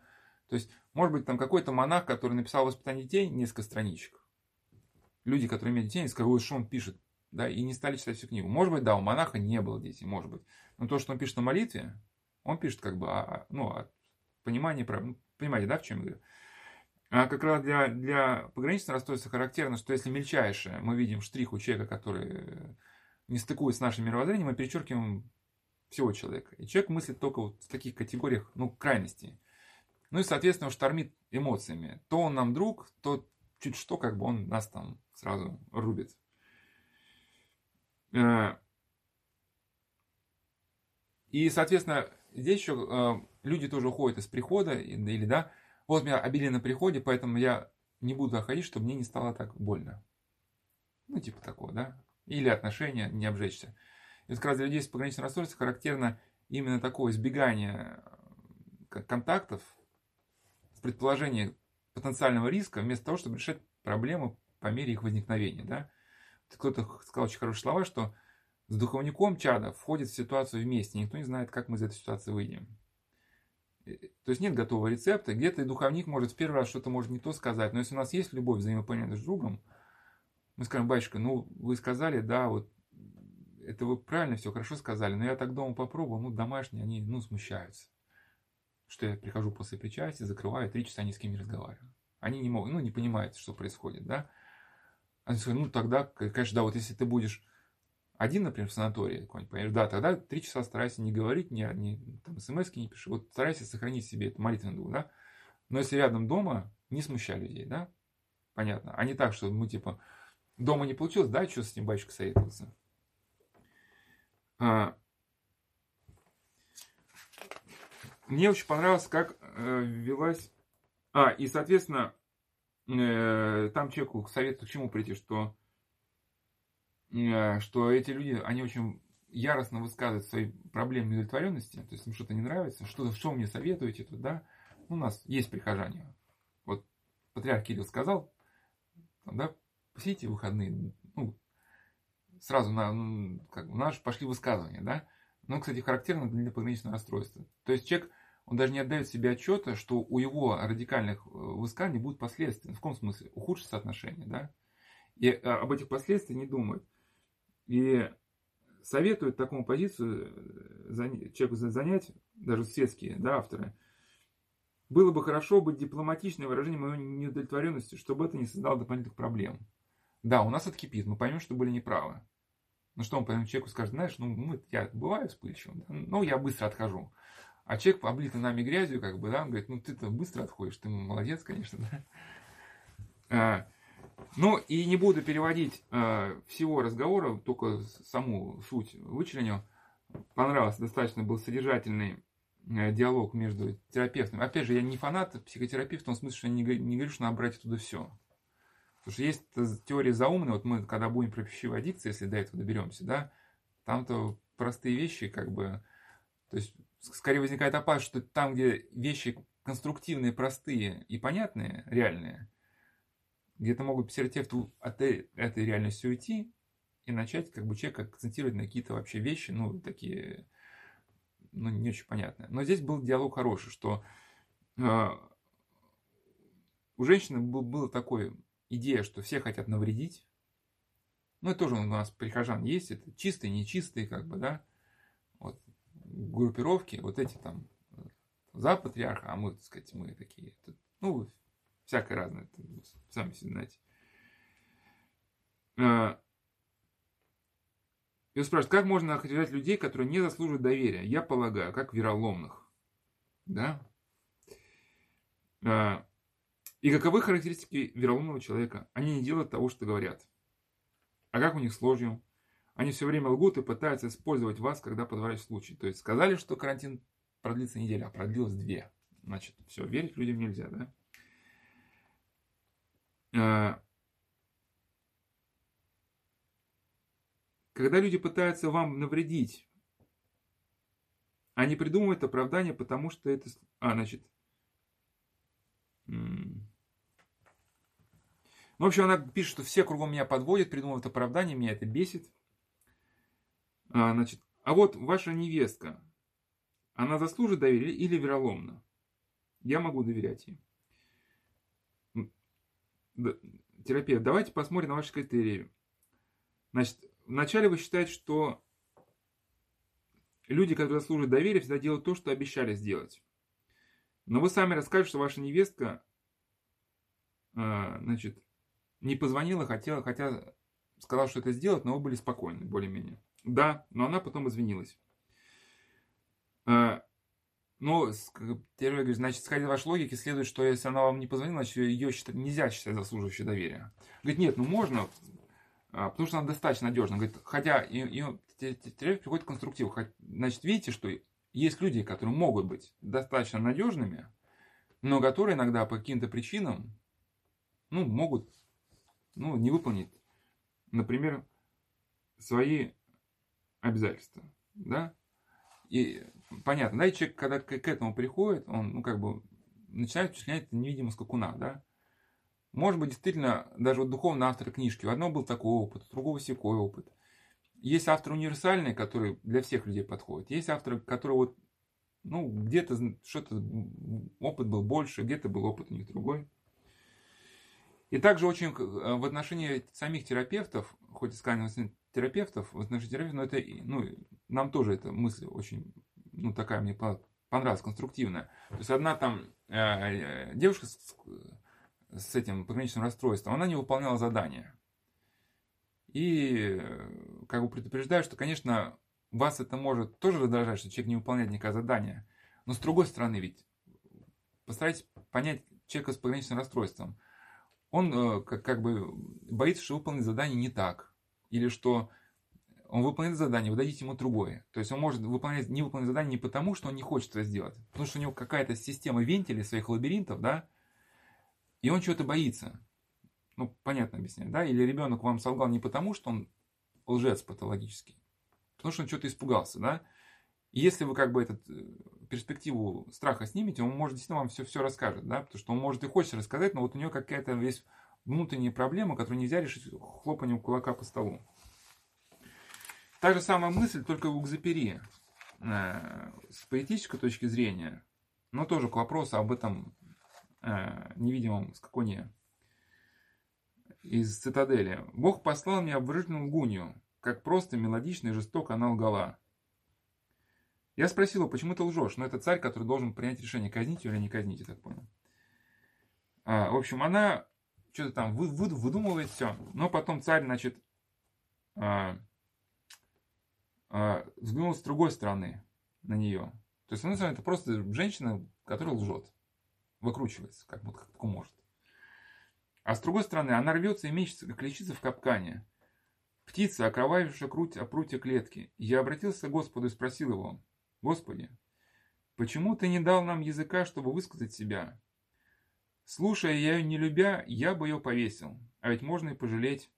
то есть, может быть, там какой-то монах, который написал «Воспитание детей» несколько страничек. Люди, которые имеют детей, они сказали, что он пишет, да, и не стали читать всю книгу. Может быть, да, у монаха не было детей, может быть. Но то, что он пишет на молитве, он пишет как бы, а, ну, о понимании, ну, понимаете, да, в чем я говорю? А как раз для, для пограничного расстройства характерно, что если мельчайшее, мы видим штрих у человека, который не стыкуется с нашим мировоззрением, мы перечеркиваем всего человека. И человек мыслит только вот в таких категориях, ну, крайностей. Ну и, соответственно, штормит эмоциями. То он нам друг, то чуть что, как бы он нас там сразу рубит. Э, и, соответственно, здесь еще э, люди тоже уходят из прихода, или да, вот меня обили на приходе, поэтому я не буду ходить, чтобы мне не стало так больно. Ну, типа такого, да. Или отношения не обжечься. есть как раз для людей с пограничным расстройством характерно именно такое избегание э, контактов с предположением потенциального риска, вместо того, чтобы решать проблемы по мере их возникновения. Да? Кто-то сказал очень хорошие слова, что с духовником чада входит в ситуацию вместе, никто не знает, как мы из этой ситуации выйдем. Э, то есть нет готового рецепта, где-то и духовник может в первый раз что-то может не то сказать, но если у нас есть любовь, взаимопонимание с другом, мы скажем, батюшка, ну вы сказали, да, вот это вы правильно все хорошо сказали, но я так дома попробовал, ну домашние, они, ну, смущаются. Что я прихожу после причастия, закрываю, три часа ни с кем не разговариваю. Они не могут, ну, не понимают, что происходит, да. Они говорят, ну, тогда, конечно, да, вот если ты будешь один, например, в санатории какой-нибудь, да, тогда три часа старайся не говорить, не, не там, смс не пиши, вот старайся сохранить себе это молитвенный дух, да. Но если рядом дома, не смущай людей, да, понятно. А не так, что мы, типа, дома не получилось, да, что с этим батюшка советовался. А, мне очень понравилось, как э, велась... А, и, соответственно, э, там человеку советую к чему прийти, что что эти люди, они очень яростно высказывают свои проблемы неудовлетворенности, то есть им что-то не нравится, что, что мне советуете тут, да, у нас есть прихожане. Вот патриарх Кирилл сказал, да, посидите выходные, ну, сразу на, ну, как, у нас пошли высказывания, да, но, кстати, характерно для пограничного расстройства. То есть человек, он даже не отдает себе отчета, что у его радикальных э, высказаний будут последствия. В каком смысле? Ухудшится отношения, да? И э, об этих последствиях не думает. И советуют такому позицию э, человеку занять, даже светские да, авторы, было бы хорошо быть выражение выражением моей неудовлетворенности, чтобы это не создало дополнительных проблем. Да, у нас откипит, мы поймем, что были неправы. Ну что он поймет, человеку скажет, знаешь, ну мы, я бываю вспыльчивым, да? ну я быстро отхожу. А человек, облитый нами грязью, как бы, да, он говорит, ну ты-то быстро отходишь, ты молодец, конечно, да. Ну и не буду переводить э, всего разговора, только саму суть вычленю. Понравился, достаточно был содержательный э, диалог между терапевтом. Опять же, я не фанат психотерапевта, в том смысле, что я не, не говорю, что надо брать оттуда все. Потому что есть теория заумная, вот мы, когда будем про пищевую аддикцию, если до этого доберемся, да, там-то простые вещи, как бы, то есть, скорее возникает опасность, что там, где вещи конструктивные, простые и понятные, реальные, где-то могут психотерапевту от этой реальности уйти и начать как бы человек акцентировать на какие-то вообще вещи, ну, такие, ну, не очень понятные. Но здесь был диалог хороший, что э, у женщины был, была такая идея, что все хотят навредить. Ну, это тоже у нас прихожан есть, это чистые, нечистые, как бы, да, вот, группировки, вот эти там за патриарха, а мы, так сказать, мы такие, ну, Всякое разное, сами себе знаете. А, и он спрашивает, как можно охранять людей, которые не заслуживают доверия? Я полагаю, как вероломных. Да? А, и каковы характеристики вероломного человека? Они не делают того, что говорят. А как у них с ложью? Они все время лгут и пытаются использовать вас, когда подворачивают случай. То есть сказали, что карантин продлится неделю, а продлилось две. Значит, все, верить людям нельзя, да? А, когда люди пытаются вам навредить, они придумывают оправдание, потому что это... А, значит... В общем, она пишет, что все кругом меня подводят, придумывают оправдание, меня это бесит. А, значит, а вот ваша невестка, она заслужит доверия или вероломна? Я могу доверять ей терапевт, давайте посмотрим на ваши критерии. Значит, вначале вы считаете, что люди, которые заслуживают доверия, всегда делают то, что обещали сделать. Но вы сами расскажете, что ваша невестка, а, значит, не позвонила, хотела, хотя сказала, что это сделать, но вы были спокойны, более-менее. Да, но она потом извинилась. Ну, теперь говорит, значит, сходя вашей логике, следует, что если она вам не позвонила, значит, ее считать, нельзя считать заслуживающей доверия. Говорит, нет, ну можно, а, потому что она достаточно надежна. Говорит, хотя и, и, терапевт приходит к конструктиву. Значит, видите, что есть люди, которые могут быть достаточно надежными, но которые иногда по каким-то причинам, ну, могут, ну, не выполнить, например, свои обязательства, да, и понятно, да, и человек, когда к, к этому приходит, он, ну, как бы, начинает вычислять невидимо скакуна, да, может быть, действительно, даже вот духовный автор книжки, у одного был такой опыт, у другого секой опыт. Есть автор универсальный, который для всех людей подходит. Есть автор, который вот, ну, где-то что-то, опыт был больше, где-то был опыт у них другой. И также очень э, в отношении самих терапевтов, хоть и сказано терапевтов, в отношении терапевтов, но это, ну, нам тоже эта мысль очень, ну, такая мне понравилась, конструктивная. То есть одна там э, э девушка с, с этим пограничным расстройством, она не выполняла задания. И э, как бы предупреждаю, что, конечно, вас это может тоже раздражать, что человек не выполняет никакое задание. Но с другой стороны, ведь постарайтесь понять человека с пограничным расстройством. Он э, как, как бы боится, что выполнит задание не так. Или что он выполняет задание, вы дадите ему другое. То есть он может выполнять, не выполнять задание не потому, что он не хочет это сделать, потому что у него какая-то система вентилей, своих лабиринтов, да, и он чего-то боится. Ну, понятно объясняю, да? Или ребенок вам солгал не потому, что он лжец патологический, потому что он что-то испугался, да? И если вы как бы эту э, перспективу страха снимете, он может действительно вам все, все расскажет, да? Потому что он может и хочет рассказать, но вот у него какая-то есть внутренняя проблема, которую нельзя решить хлопанием кулака по столу. Та же самая мысль, только в Экзапери. Э, с поэтической точки зрения, но тоже к вопросу об этом э, невидимом скакуне из цитадели. Бог послал мне обворожительную лгунью, как просто мелодично и жестоко она лгала. Я спросила, почему ты лжешь? Но это царь, который должен принять решение, казнить ее или не казнить, я так понял. А, в общем, она что-то там вы, вы, выдумывает все. Но потом царь, значит, а, взглянул с другой стороны на нее. То есть, одной стороны, это просто женщина, которая лжет. Выкручивается, как, вот, как может. А с другой стороны, она рвется и мечется, как лечится в капкане. Птица, окровавившая круть о прутье клетки. Я обратился к Господу и спросил его, «Господи, почему ты не дал нам языка, чтобы высказать себя? Слушая я ее не любя, я бы ее повесил, а ведь можно и пожалеть.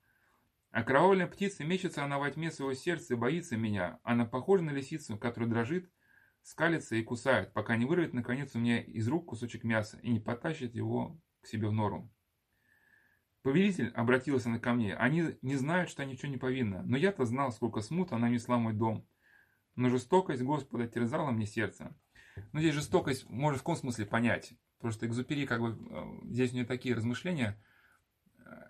Окровавленная птица мечется она во тьме своего сердца и боится меня. Она похожа на лисицу, которая дрожит, скалится и кусает, пока не вырвет наконец у меня из рук кусочек мяса и не потащит его к себе в нору. Повелитель обратился на ко мне. Они не знают, что я ничего не повинна. Но я-то знал, сколько смут она несла мой дом. Но жестокость Господа терзала мне сердце. Но здесь жестокость можно в каком смысле понять. Что Экзупери, как бы, э, здесь у нее такие размышления,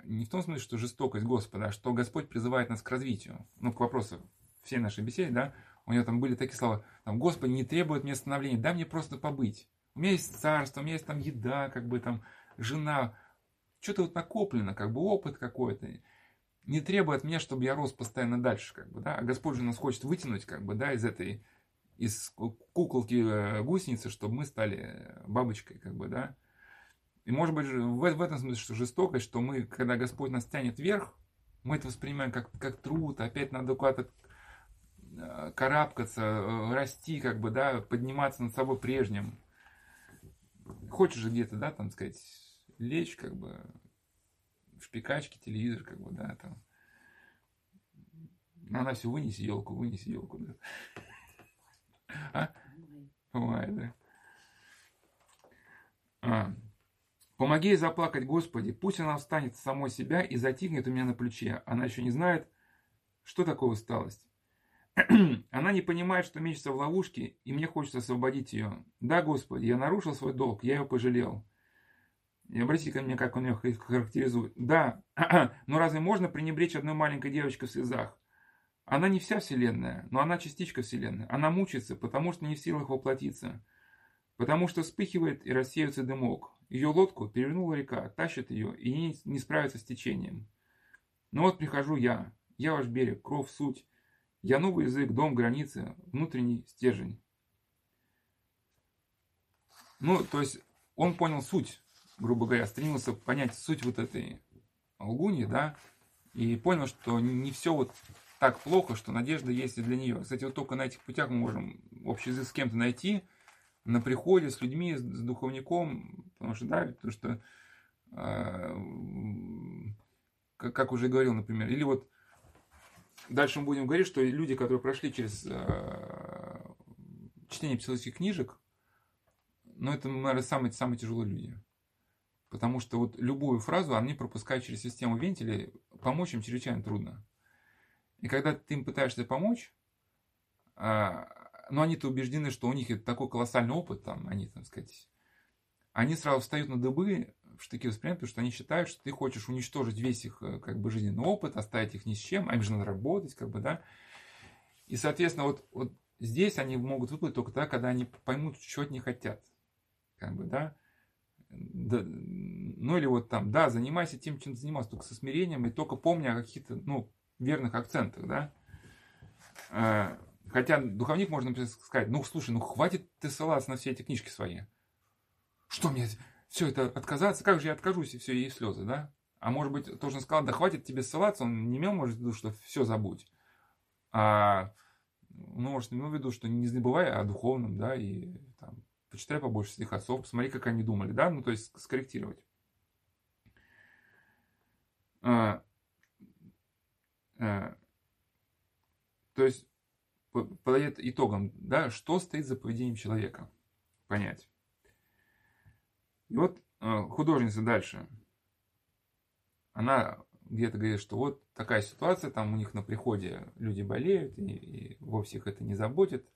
не в том смысле, что жестокость Господа, а что Господь призывает нас к развитию. Ну, к вопросу всей нашей беседы, да, у нее там были такие слова, там, Господи, не требует мне становления, дай мне просто побыть. У меня есть царство, у меня есть там еда, как бы там, жена, что-то вот накоплено, как бы опыт какой-то. Не требует меня, чтобы я рос постоянно дальше, как бы, да. А Господь же нас хочет вытянуть, как бы, да, из этой, из куколки э, гусеницы, чтобы мы стали бабочкой, как бы, да. И может быть в, в этом смысле, что жестокость, что мы, когда Господь нас тянет вверх, мы это воспринимаем как, как труд, опять надо куда-то э, карабкаться, э, расти, как бы, да, подниматься над собой прежним. Хочешь же где-то, да, там сказать, лечь, как бы, в шпикачке, телевизор, как бы, да, там. Но она все вынеси елку, вынеси елку, да. А? Бывает, да. А. Помоги ей заплакать, Господи, пусть она встанет самой себя и затихнет у меня на плече. Она еще не знает, что такое усталость. Она не понимает, что мечется в ловушке, и мне хочется освободить ее. Да, Господи, я нарушил свой долг, я ее пожалел. И обратите ко мне, как он ее характеризует. Да, но разве можно пренебречь одной маленькой девочкой в слезах? Она не вся Вселенная, но она частичка Вселенной. Она мучается, потому что не в силах воплотиться. Потому что вспыхивает и рассеивается дымок. Ее лодку перевернула река, тащит ее и не, не справится с течением. Но вот прихожу я. Я ваш берег, кровь, суть. Я новый язык, дом, границы, внутренний стержень. Ну, то есть он понял суть грубо говоря, стремился понять суть вот этой лгуни, да, и понял, что не все вот так плохо, что надежда есть и для нее. Кстати, вот только на этих путях мы можем общий язык с кем-то найти, на приходе, с людьми, с духовником, потому что, да, потому что, э, как уже говорил, например, или вот дальше мы будем говорить, что люди, которые прошли через э, чтение психологических книжек, ну, это, наверное, самые, самые тяжелые люди. Потому что вот любую фразу они пропускают через систему вентилей, помочь им чрезвычайно трудно. И когда ты им пытаешься помочь, а, но они-то убеждены, что у них это такой колоссальный опыт, там, они, так сказать, они сразу встают на дыбы, в штыки воспринимают, потому что они считают, что ты хочешь уничтожить весь их э, как бы жизненный опыт, оставить их ни с чем, а им же надо работать, как бы, да. И, соответственно, вот, вот здесь они могут выплыть только тогда, когда они поймут, что от них хотят. Как бы, да. да. Ну или вот там, да, занимайся тем, чем занимался, только со смирением, и только помни о каких-то, ну, верных акцентах, да. Хотя духовник можно сказать, ну, слушай, ну, хватит ты ссылаться на все эти книжки свои. Что мне все это отказаться, как же я откажусь, и все, и слезы, да? А может быть, тоже сказал, да хватит тебе ссылаться, он не имел, может, в виду, что все забудь. А, ну, может, имел в виду, что не забывай о духовном, да, и там, почитай побольше своих отцов, посмотри, как они думали, да, ну, то есть скорректировать. А, а, то есть, подает итогом, да, что стоит за поведением человека, понять. И вот э, художница дальше, она где-то говорит, что вот такая ситуация, там у них на приходе люди болеют, и, и вовсе их это не заботит,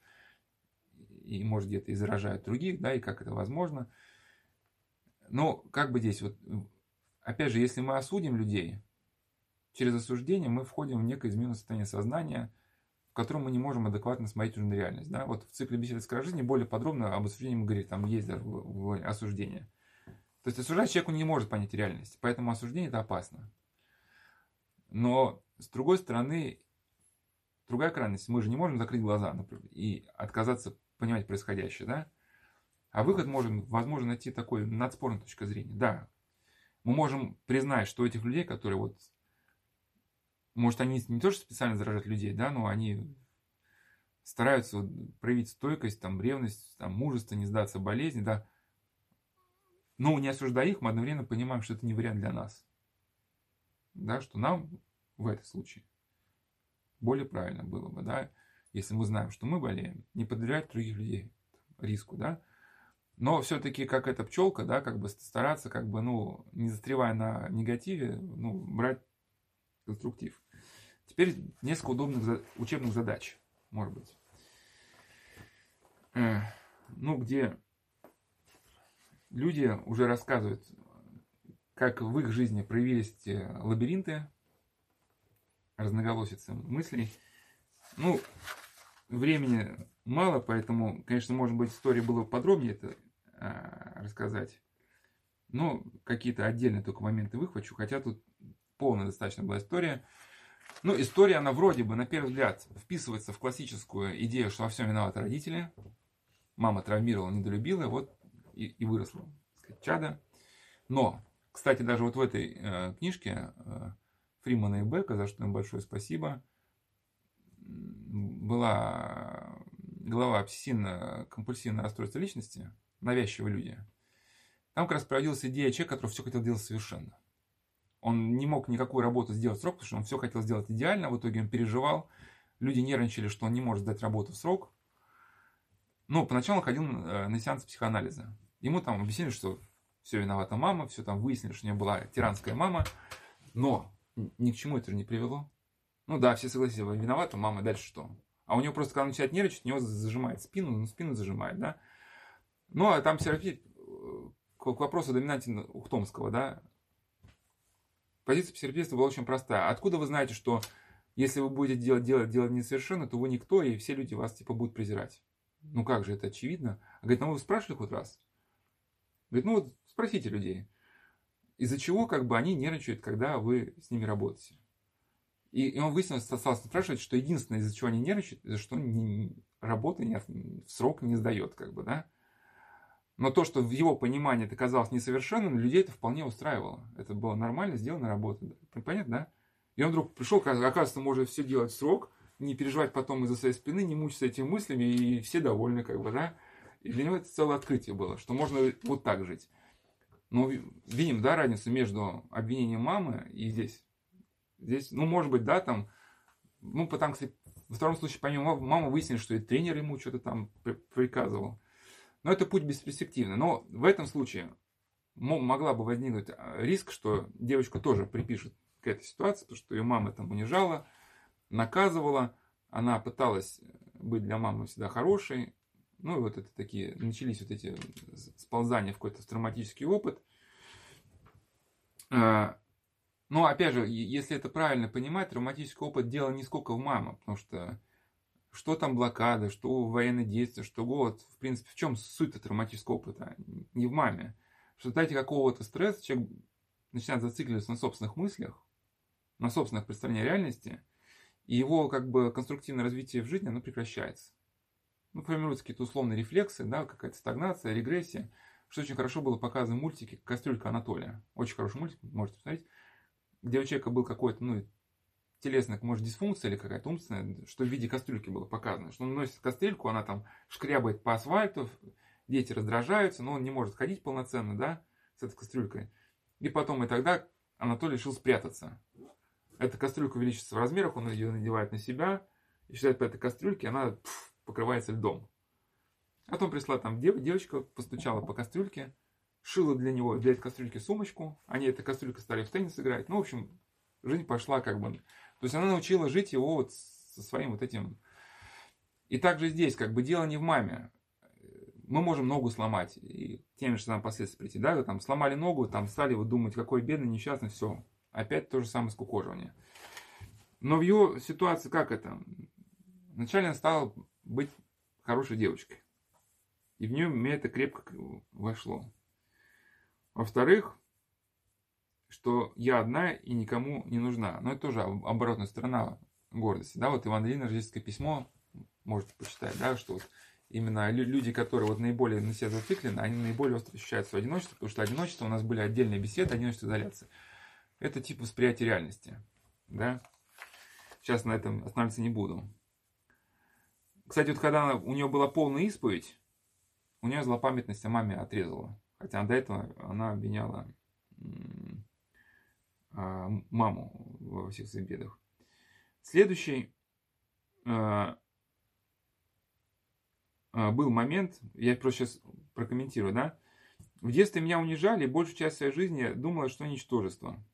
и, может, где-то и заражают других, да, и как это возможно. Но как бы здесь, вот, опять же, если мы осудим людей, через осуждение мы входим в некое измененное состояние сознания, котором мы не можем адекватно смотреть уже на реальность. Да? Вот в цикле беседы с жизни более подробно об осуждении мы говорим, там есть даже осуждение. То есть осуждающий человек он не может понять реальность, поэтому осуждение это опасно. Но с другой стороны, другая крайность, мы же не можем закрыть глаза например, и отказаться понимать происходящее, да? А выход можем, возможно, найти такой надспорной точкой зрения. Да, мы можем признать, что этих людей, которые вот, может, они не то, что специально заражают людей, да, но они стараются проявить стойкость, там, ревность, там, мужество, не сдаться болезни, да, но не осуждая их, мы одновременно понимаем, что это не вариант для нас. Да, что нам в этом случае более правильно было бы, да, если мы знаем, что мы болеем, не подвергать других людей риску, да, но все-таки, как эта пчелка, да, как бы стараться, как бы, ну, не застревая на негативе, ну, брать конструктив. Теперь несколько удобных учебных задач, может быть. Э, ну, где люди уже рассказывают, как в их жизни проявились эти лабиринты, разноголосицы мыслей. Ну, времени мало, поэтому, конечно, может быть, истории было подробнее это а, рассказать. Но какие-то отдельные только моменты выхвачу, хотя тут полная достаточно была история. Ну, история, она вроде бы, на первый взгляд, вписывается в классическую идею, что во всем виноваты родители. Мама травмировала, недолюбила, вот и, и выросло сказать, чадо. Но, кстати, даже вот в этой э, книжке э, Фримана и Бека, за что им большое спасибо, была глава обсессивно-компульсивное расстройство личности, навязчивые люди. Там как раз проводилась идея человека, который все хотел делать совершенно. Он не мог никакую работу сделать в срок, потому что он все хотел сделать идеально, в итоге он переживал. Люди нервничали, что он не может сдать работу в срок. Ну, поначалу он ходил э, на сеанс психоанализа. Ему там объяснили, что все виновата мама, все там выяснили, что у нее была тиранская мама, но ни к чему это же не привело. Ну да, все согласились, виновата мама, дальше что? А у него просто, когда он начинает нервничать, у него зажимает спину, ну спину зажимает, да? Ну, а там Серафит, э, к вопросу доминанте Ухтомского, да, позиция психотерапевта была очень простая. Откуда вы знаете, что если вы будете делать, делать, делать несовершенно, то вы никто, и все люди вас типа будут презирать? Ну как же, это очевидно. А говорит, ну вы спрашивали хоть раз? Говорит, ну вот спросите людей, из-за чего как бы они нервничают, когда вы с ними работаете. И, и он выяснил, стал спрашивать, что единственное, из-за чего они нервничают, из-за что не, работы не, в срок не сдает, как бы, да. Но то, что в его понимании это казалось несовершенным, людей это вполне устраивало. Это было нормально, сделана работа. Понятно, да? И он вдруг пришел, оказывается, может все делать в срок, не переживать потом из-за своей спины, не мучиться этими мыслями, и все довольны, как бы, да? И для него это целое открытие было, что можно вот так жить. Но видим, да, разницу между обвинением мамы и здесь. Здесь, ну, может быть, да, там Ну, потому что во втором случае, помимо мамы, выяснили, что и тренер ему что-то там приказывал. Но это путь бесперспективный. Но в этом случае могла бы возникнуть а, риск, что девочка тоже припишет к этой ситуации, то, что ее мама там унижала, наказывала, она пыталась быть для мамы всегда хорошей. Ну и вот это такие, начались вот эти сползания в какой-то травматический опыт. А, но опять же, если это правильно понимать, травматический опыт дело не сколько в маме, потому что что там блокада, что военные действия, что голод, в принципе, в чем суть травматического опыта? Не в маме. В результате какого-то стресса человек начинает зацикливаться на собственных мыслях, на собственных представлениях реальности, и его как бы конструктивное развитие в жизни, оно прекращается. Ну, формируются какие-то условные рефлексы, да, какая-то стагнация, регрессия, что очень хорошо было показано в мультике «Кастрюлька Анатолия». Очень хороший мультик, можете посмотреть, где у человека был какой-то, ну, телесная, может, дисфункция или какая-то умственная, что в виде кастрюльки было показано, что он носит кастрюльку, она там шкрябает по асфальту, дети раздражаются, но он не может ходить полноценно, да, с этой кастрюлькой. И потом, и тогда Анатолий решил спрятаться. Эта кастрюлька увеличится в размерах, он ее надевает на себя, и считает по этой кастрюльке, она пфф, покрывается льдом. А потом пришла там дев, девочка, постучала по кастрюльке, шила для него, для этой кастрюльки сумочку, они этой кастрюлькой стали в теннис играть. Ну, в общем, жизнь пошла как бы... То есть она научила жить его вот со своим вот этим... И также здесь, как бы дело не в маме. Мы можем ногу сломать, и теми же самым последствия прийти, да, там сломали ногу, там стали вот думать, какой бедный, несчастный, все, Опять то же самое скукоживание. Но в ее ситуации как это? Вначале она стала быть хорошей девочкой. И в нее мне это крепко вошло. Во-вторых, что я одна и никому не нужна. Но это тоже оборотная сторона гордости. Да, вот Евангелина Рождественское письмо, можете почитать, да, что вот именно люди, которые вот наиболее на себя зациклены, они наиболее остро ощущают свое одиночество, потому что одиночество у нас были отдельные беседы, одиночество изоляция. Это тип восприятия реальности. Да? Сейчас на этом останавливаться не буду. Кстати, вот когда у нее была полная исповедь, у нее злопамятность о маме отрезала. Хотя до этого она обвиняла маму во всех своих бедах. Следующий а, а, был момент, я просто сейчас прокомментирую, да. В детстве меня унижали, и большую часть своей жизни думала, что ничтожество.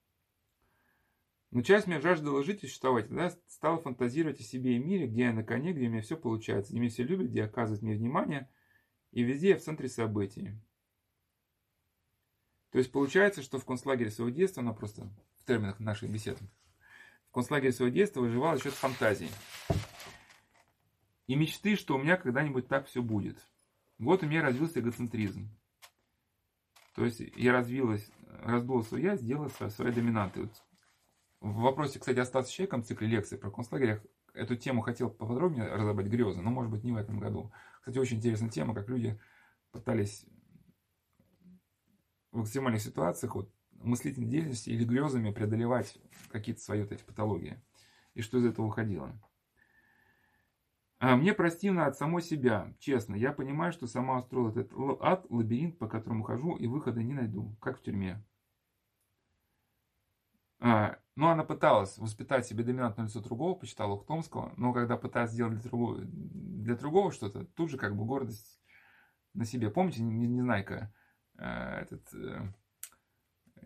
Но часть меня жаждала жить и существовать, тогда стала фантазировать о себе и мире, где я на коне, где у меня все получается, где меня все любят, где оказывают мне внимание, и везде я в центре событий. То есть получается, что в концлагере своего детства, она просто терминах нашей беседы, в концлагере своего детства выживала счет фантазии. И мечты, что у меня когда-нибудь так все будет. Вот у меня развился эгоцентризм. То есть я развилась, раздула свою я, сделала своей доминантой. Вот в вопросе, кстати, остаться человеком в цикле лекций про концлагерях эту тему хотел поподробнее разобрать грезы, но может быть не в этом году. Кстати, очень интересная тема, как люди пытались в экстремальных ситуациях вот, мыслительной деятельности или грезами преодолевать какие-то свои вот эти патологии. И что из этого выходило. А мне простивно от самой себя, честно. Я понимаю, что сама устроила этот ад, лабиринт, по которому хожу, и выхода не найду, как в тюрьме. А, ну, она пыталась воспитать себе доминантное лицо другого, почитала Ухтомского, но когда пыталась сделать для другого, для другого что-то, тут же как бы гордость на себе. Помните, не, Незнайка, э, этот, э,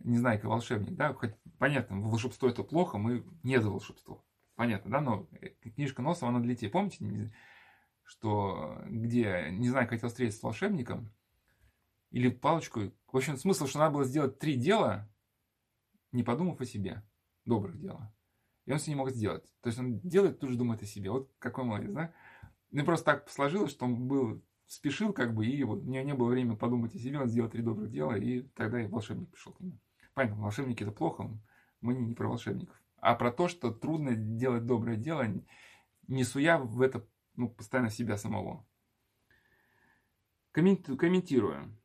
Незнайка волшебник, да? Хоть, понятно, волшебство это плохо, мы не за волшебство. Понятно, да? Но книжка Носова, она для детей. Помните, что где Незнайка хотел встретиться с волшебником или палочку. В общем, смысл, что надо было сделать три дела, не подумав о себе, добрых дела. И он все не мог сделать. То есть он делает, тут же думает о себе. Вот какой молодец, да? Ну, просто так сложилось, что он был, спешил как бы, и вот у него не было времени подумать о себе, он сделал три добрых дела, и тогда и волшебник пришел к нему. Понятно, волшебники это плохо, мы не про волшебников. А про то, что трудно делать доброе дело, не суя в это ну, постоянно себя самого. Комментирую.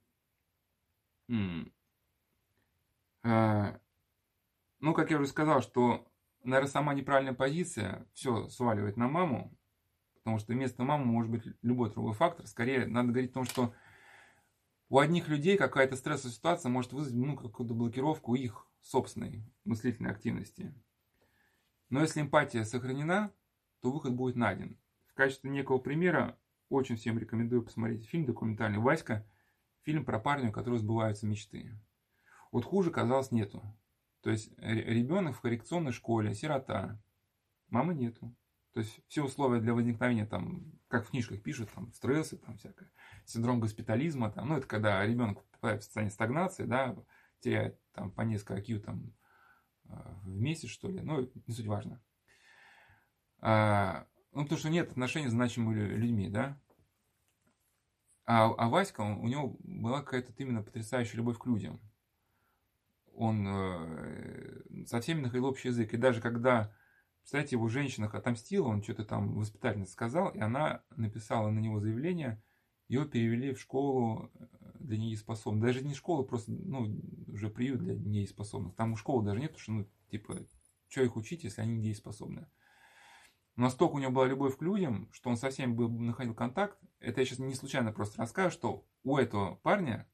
Ну, как я уже сказал, что, наверное, сама неправильная позиция все сваливает на маму, потому что вместо мамы может быть любой другой фактор. Скорее, надо говорить о том, что у одних людей какая-то стрессовая ситуация может вызвать ну, какую-то блокировку их собственной мыслительной активности. Но если эмпатия сохранена, то выход будет найден. В качестве некого примера очень всем рекомендую посмотреть фильм документальный «Васька», фильм про парня, у которого сбываются мечты. Вот хуже, казалось, нету. То есть ребенок в коррекционной школе, сирота, мамы нету. То есть все условия для возникновения, там, как в книжках пишут, там, стрессы, там, всякое, синдром госпитализма, там, ну, это когда ребенок попадает в состояние стагнации, да, теряет там по несколько IQ там э, в месяц, что ли, ну, не суть важно. А, ну, потому что нет отношений с значимыми людьми, да. А, а Васька, он, у него была какая-то именно потрясающая любовь к людям. Он э, со всеми находил общий язык. И даже когда, представляете, его женщина отомстила, он что-то там воспитательно сказал, и она написала на него заявление, ее перевели в школу э, для недееспособных. Даже не школа, просто, ну, уже приют для недееспособных. Там у школы даже нет, потому что, ну, типа, что их учить, если они недееспособны. Настолько у него была любовь к людям, что он со всеми был, находил контакт. Это я сейчас не случайно просто рассказываю, что у этого парня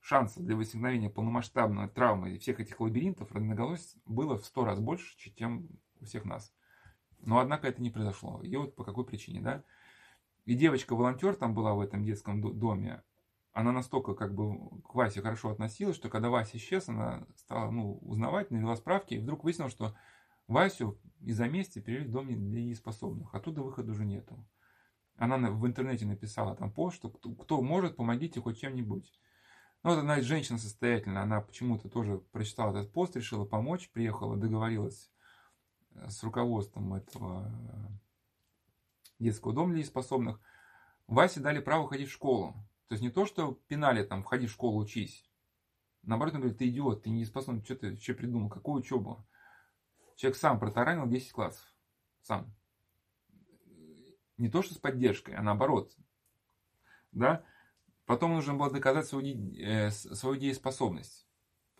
шансов для возникновения полномасштабной травмы всех этих лабиринтов разноголосиц было в сто раз больше, чем у всех нас. Но, однако, это не произошло. И вот по какой причине, да? И девочка-волонтер там была в этом детском доме, она настолько как бы к Васе хорошо относилась, что когда Вася исчез, она стала ну, узнавать, навела справки, и вдруг выяснилось, что Васю из-за мести перевели в дом для неспособных. Оттуда выхода уже нету. Она в интернете написала там пост, что кто, может, помогите хоть чем-нибудь. Ну, вот одна женщина состоятельная, она почему-то тоже прочитала этот пост, решила помочь, приехала, договорилась с руководством этого э, детского дома для неспособных. Васе дали право ходить в школу. То есть не то, что пинали там, входи в школу, учись. Наоборот, он говорит, ты идиот, ты не способен, что ты что придумал, какую учебу? Человек сам протаранил 10 классов. Сам. Не то, что с поддержкой, а наоборот. Да? Потом нужно было доказать свою, э, свою дееспособность.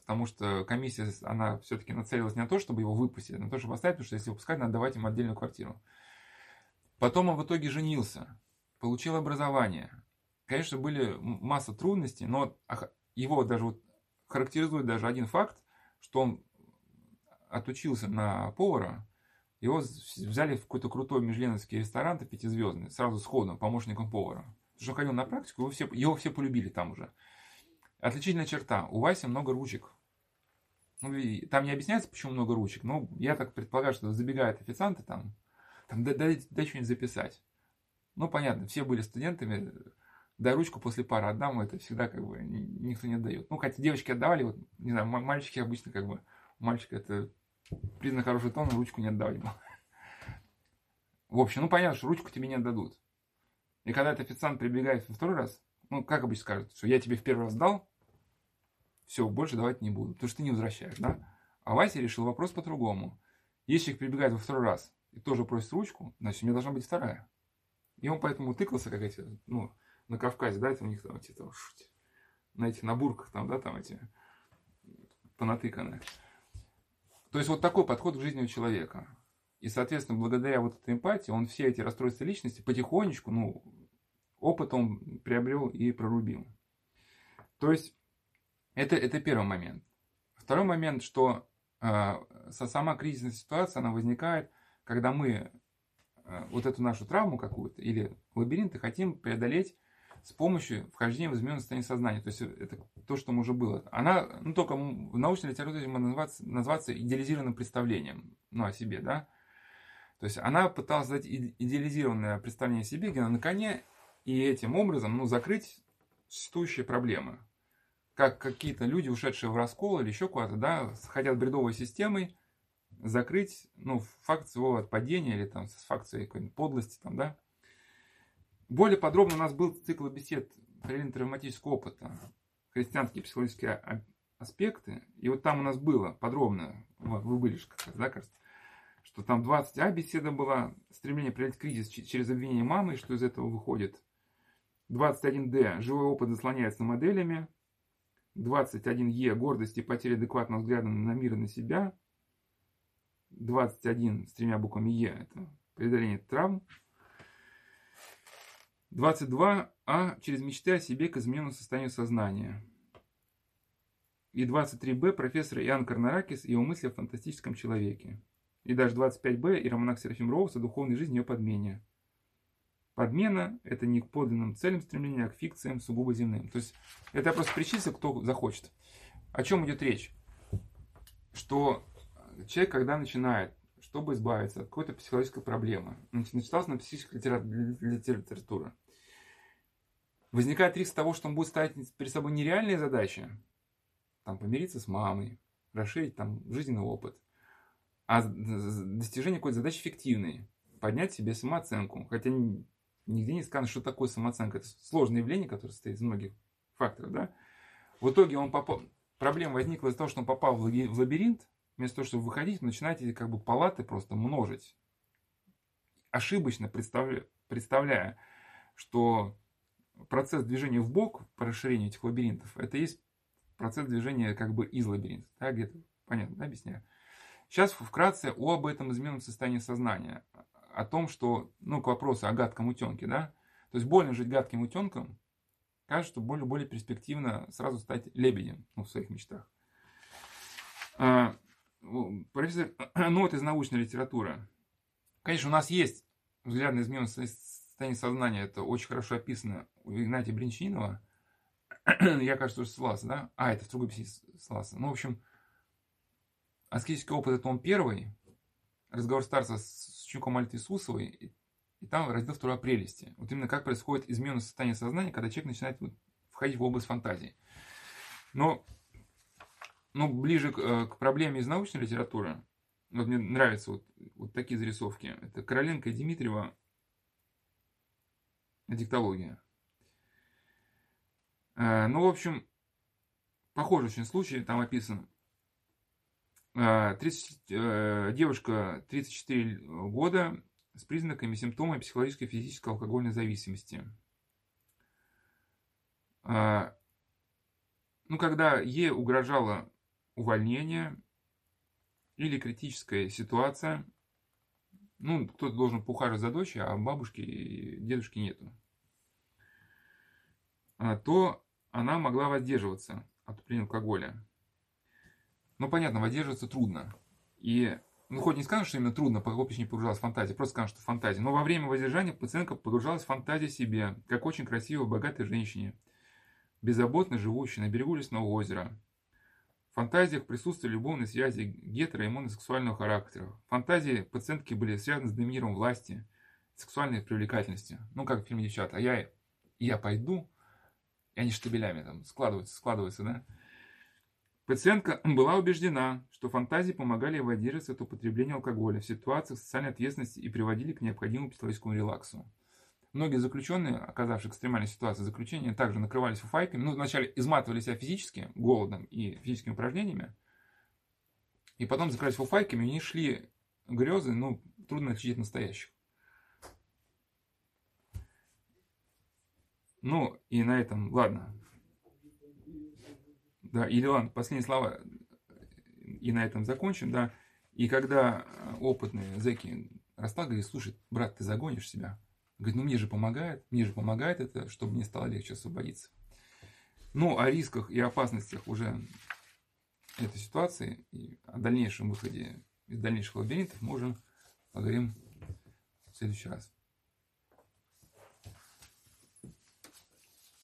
Потому что комиссия, она все-таки нацелилась не на то, чтобы его выпустить, а на то, чтобы оставить, потому что если выпускать, надо давать ему отдельную квартиру. Потом он в итоге женился, получил образование. Конечно, были масса трудностей, но его даже вот характеризует даже один факт, что он отучился на повара, его взяли в какой-то крутой межленовский ресторан, пятизвездный, сразу сходу, помощником повара. Потому что он ходил на практику, его все, его все полюбили там уже. Отличительная черта. У Васи много ручек. Ну, там не объясняется, почему много ручек, но я так предполагаю, что забегают официанты там, там дай, дай, дай что-нибудь записать. Ну, понятно, все были студентами, дай ручку после пары отдам, это всегда как бы никто не отдает. Ну, хотя девочки отдавали, вот, не знаю, мальчики обычно как бы, мальчик это признак хорошего тона, ручку не отдавать ему. В общем, ну понятно, что ручку тебе не отдадут. И когда этот официант прибегает во второй раз, ну, как обычно скажут, что я тебе в первый раз дал, все, больше давать не буду, потому что ты не возвращаешь, да? А Вася решил вопрос по-другому. Если человек прибегает во второй раз и тоже просит ручку, значит, у меня должна быть вторая. И он поэтому тыкался, как эти, ну, на Кавказе, да, это у них там эти, там, на этих набурках там, да, там эти понатыканы. То есть вот такой подход к жизни у человека. И, соответственно, благодаря вот этой эмпатии он все эти расстройства личности потихонечку, ну, опыт он приобрел и прорубил. То есть это, это первый момент. Второй момент, что э, сама кризисная ситуация, она возникает, когда мы э, вот эту нашу травму какую-то или лабиринты хотим преодолеть с помощью вхождения в измененное состояние сознания. То есть это то, что уже было. Она, ну только в научной литературе можно назваться, назваться идеализированным представлением ну, о себе, да. То есть она пыталась дать идеализированное представление о себе где на коне и этим образом ну, закрыть существующие проблемы. Как какие-то люди, ушедшие в раскол или еще куда-то, да, хотят бредовой системой закрыть ну, факт своего отпадения или там, факт своей подлости, там, да, более подробно у нас был цикл бесед про травматического опыта, христианские психологические аспекты. И вот там у нас было подробно, вы были же как да, кажется, что там 20А беседа была, стремление преодолеть кризис через обвинение мамы, что из этого выходит. 21D, живой опыт заслоняется моделями. 21Е, гордость и потеря адекватного взгляда на мир и на себя. 21 с тремя буквами Е, это преодоление травм. 22а через мечты о себе к измененному состоянию сознания. И 23б профессор Иоанн Карнаракис и его мысли о фантастическом человеке. и даже 25Б и романах Серафим Роуз о духовной жизни о подмене. Подмена – это не к подлинным целям стремления, а к фикциям сугубо земным. То есть это я просто перечислил, кто захочет. О чем идет речь? Что человек, когда начинает, чтобы избавиться от какой-то психологической проблемы, начитался на психической литературе, возникает риск того, что он будет ставить перед собой нереальные задачи, там, помириться с мамой, расширить там жизненный опыт, а достижение какой-то задачи фиктивной, поднять себе самооценку, хотя нигде не сказано, что такое самооценка. Это сложное явление, которое состоит из многих факторов, да. В итоге он попал, проблема возникла из-за того, что он попал в лабиринт, вместо того, чтобы выходить, вы начинаете как бы палаты просто множить. Ошибочно представляя, представляя что процесс движения в бок по расширению этих лабиринтов, это есть процесс движения как бы из лабиринта. Да, где-то понятно, да, объясняю. Сейчас вкратце об этом измененном состоянии сознания. О том, что, ну, к вопросу о гадком утенке, да. То есть больно жить гадким утенком, кажется, что более, более перспективно сразу стать лебедем ну, в своих мечтах. А, профессор, ну вот из научной литературы. Конечно, у нас есть взгляд на измененное состояние сознания. Это очень хорошо описано у Игнатия Бринчинова. Я, кажется, уже ссылался, да? А, это в другой песне ссылался. Ну, в общем, аскетический опыт это он первый. Разговор старца с Чуком Альтисусовой. И, и там раздел второй прелести. Вот именно как происходит измененное состояние сознания, когда человек начинает вот, входить в область фантазии. Но ну, ближе к, э, к проблеме из научной литературы, вот мне нравятся вот, вот такие зарисовки. Это Короленко и Дмитриева диктология. Э, ну, в общем, похожий очень случай, там описан. 30, э, девушка 34 года с признаками, симптомами психологической, физической, алкогольной зависимости. Ну, когда ей угрожало увольнение или критическая ситуация, ну, кто-то должен поухаживать за дочерью, а бабушки и дедушки нету, то она могла воздерживаться от употребления алкоголя. Ну, понятно, воздерживаться трудно. И, ну, хоть не скажем, что именно трудно, по какой причине погружалась в фантазию, просто скажем, что фантазия. Но во время воздержания пациентка погружалась в фантазию себе, как очень красивой, богатой женщине, беззаботно живущей на берегу лесного озера, в фантазиях присутствовали любовные связи гетеро- и моносексуального характера. Фантазии пациентки были связаны с доминиром власти, сексуальной привлекательностью. Ну, как в фильме «Девчата». А я, я пойду, и они штабелями там складываются, складываются, да. Пациентка была убеждена, что фантазии помогали воздерживаться от употребления алкоголя в ситуациях социальной ответственности и приводили к необходимому психологическому релаксу. Многие заключенные, оказавшись в экстремальной ситуации заключения, также накрывались фуфайками. Ну, вначале изматывали себя физически, голодом и физическими упражнениями. И потом закрывались фуфайками, и них шли грезы, ну, трудно отличить от настоящих. Ну, и на этом, ладно. Да, или ладно, последние слова, и на этом закончим, да. И когда опытные зэки расстал, говорит, слушай, брат, ты загонишь себя. Говорит, ну мне же помогает, мне же помогает это, чтобы мне стало легче освободиться. Ну, о рисках и опасностях уже этой ситуации и о дальнейшем выходе из дальнейших лабиринтов мы уже поговорим в следующий раз.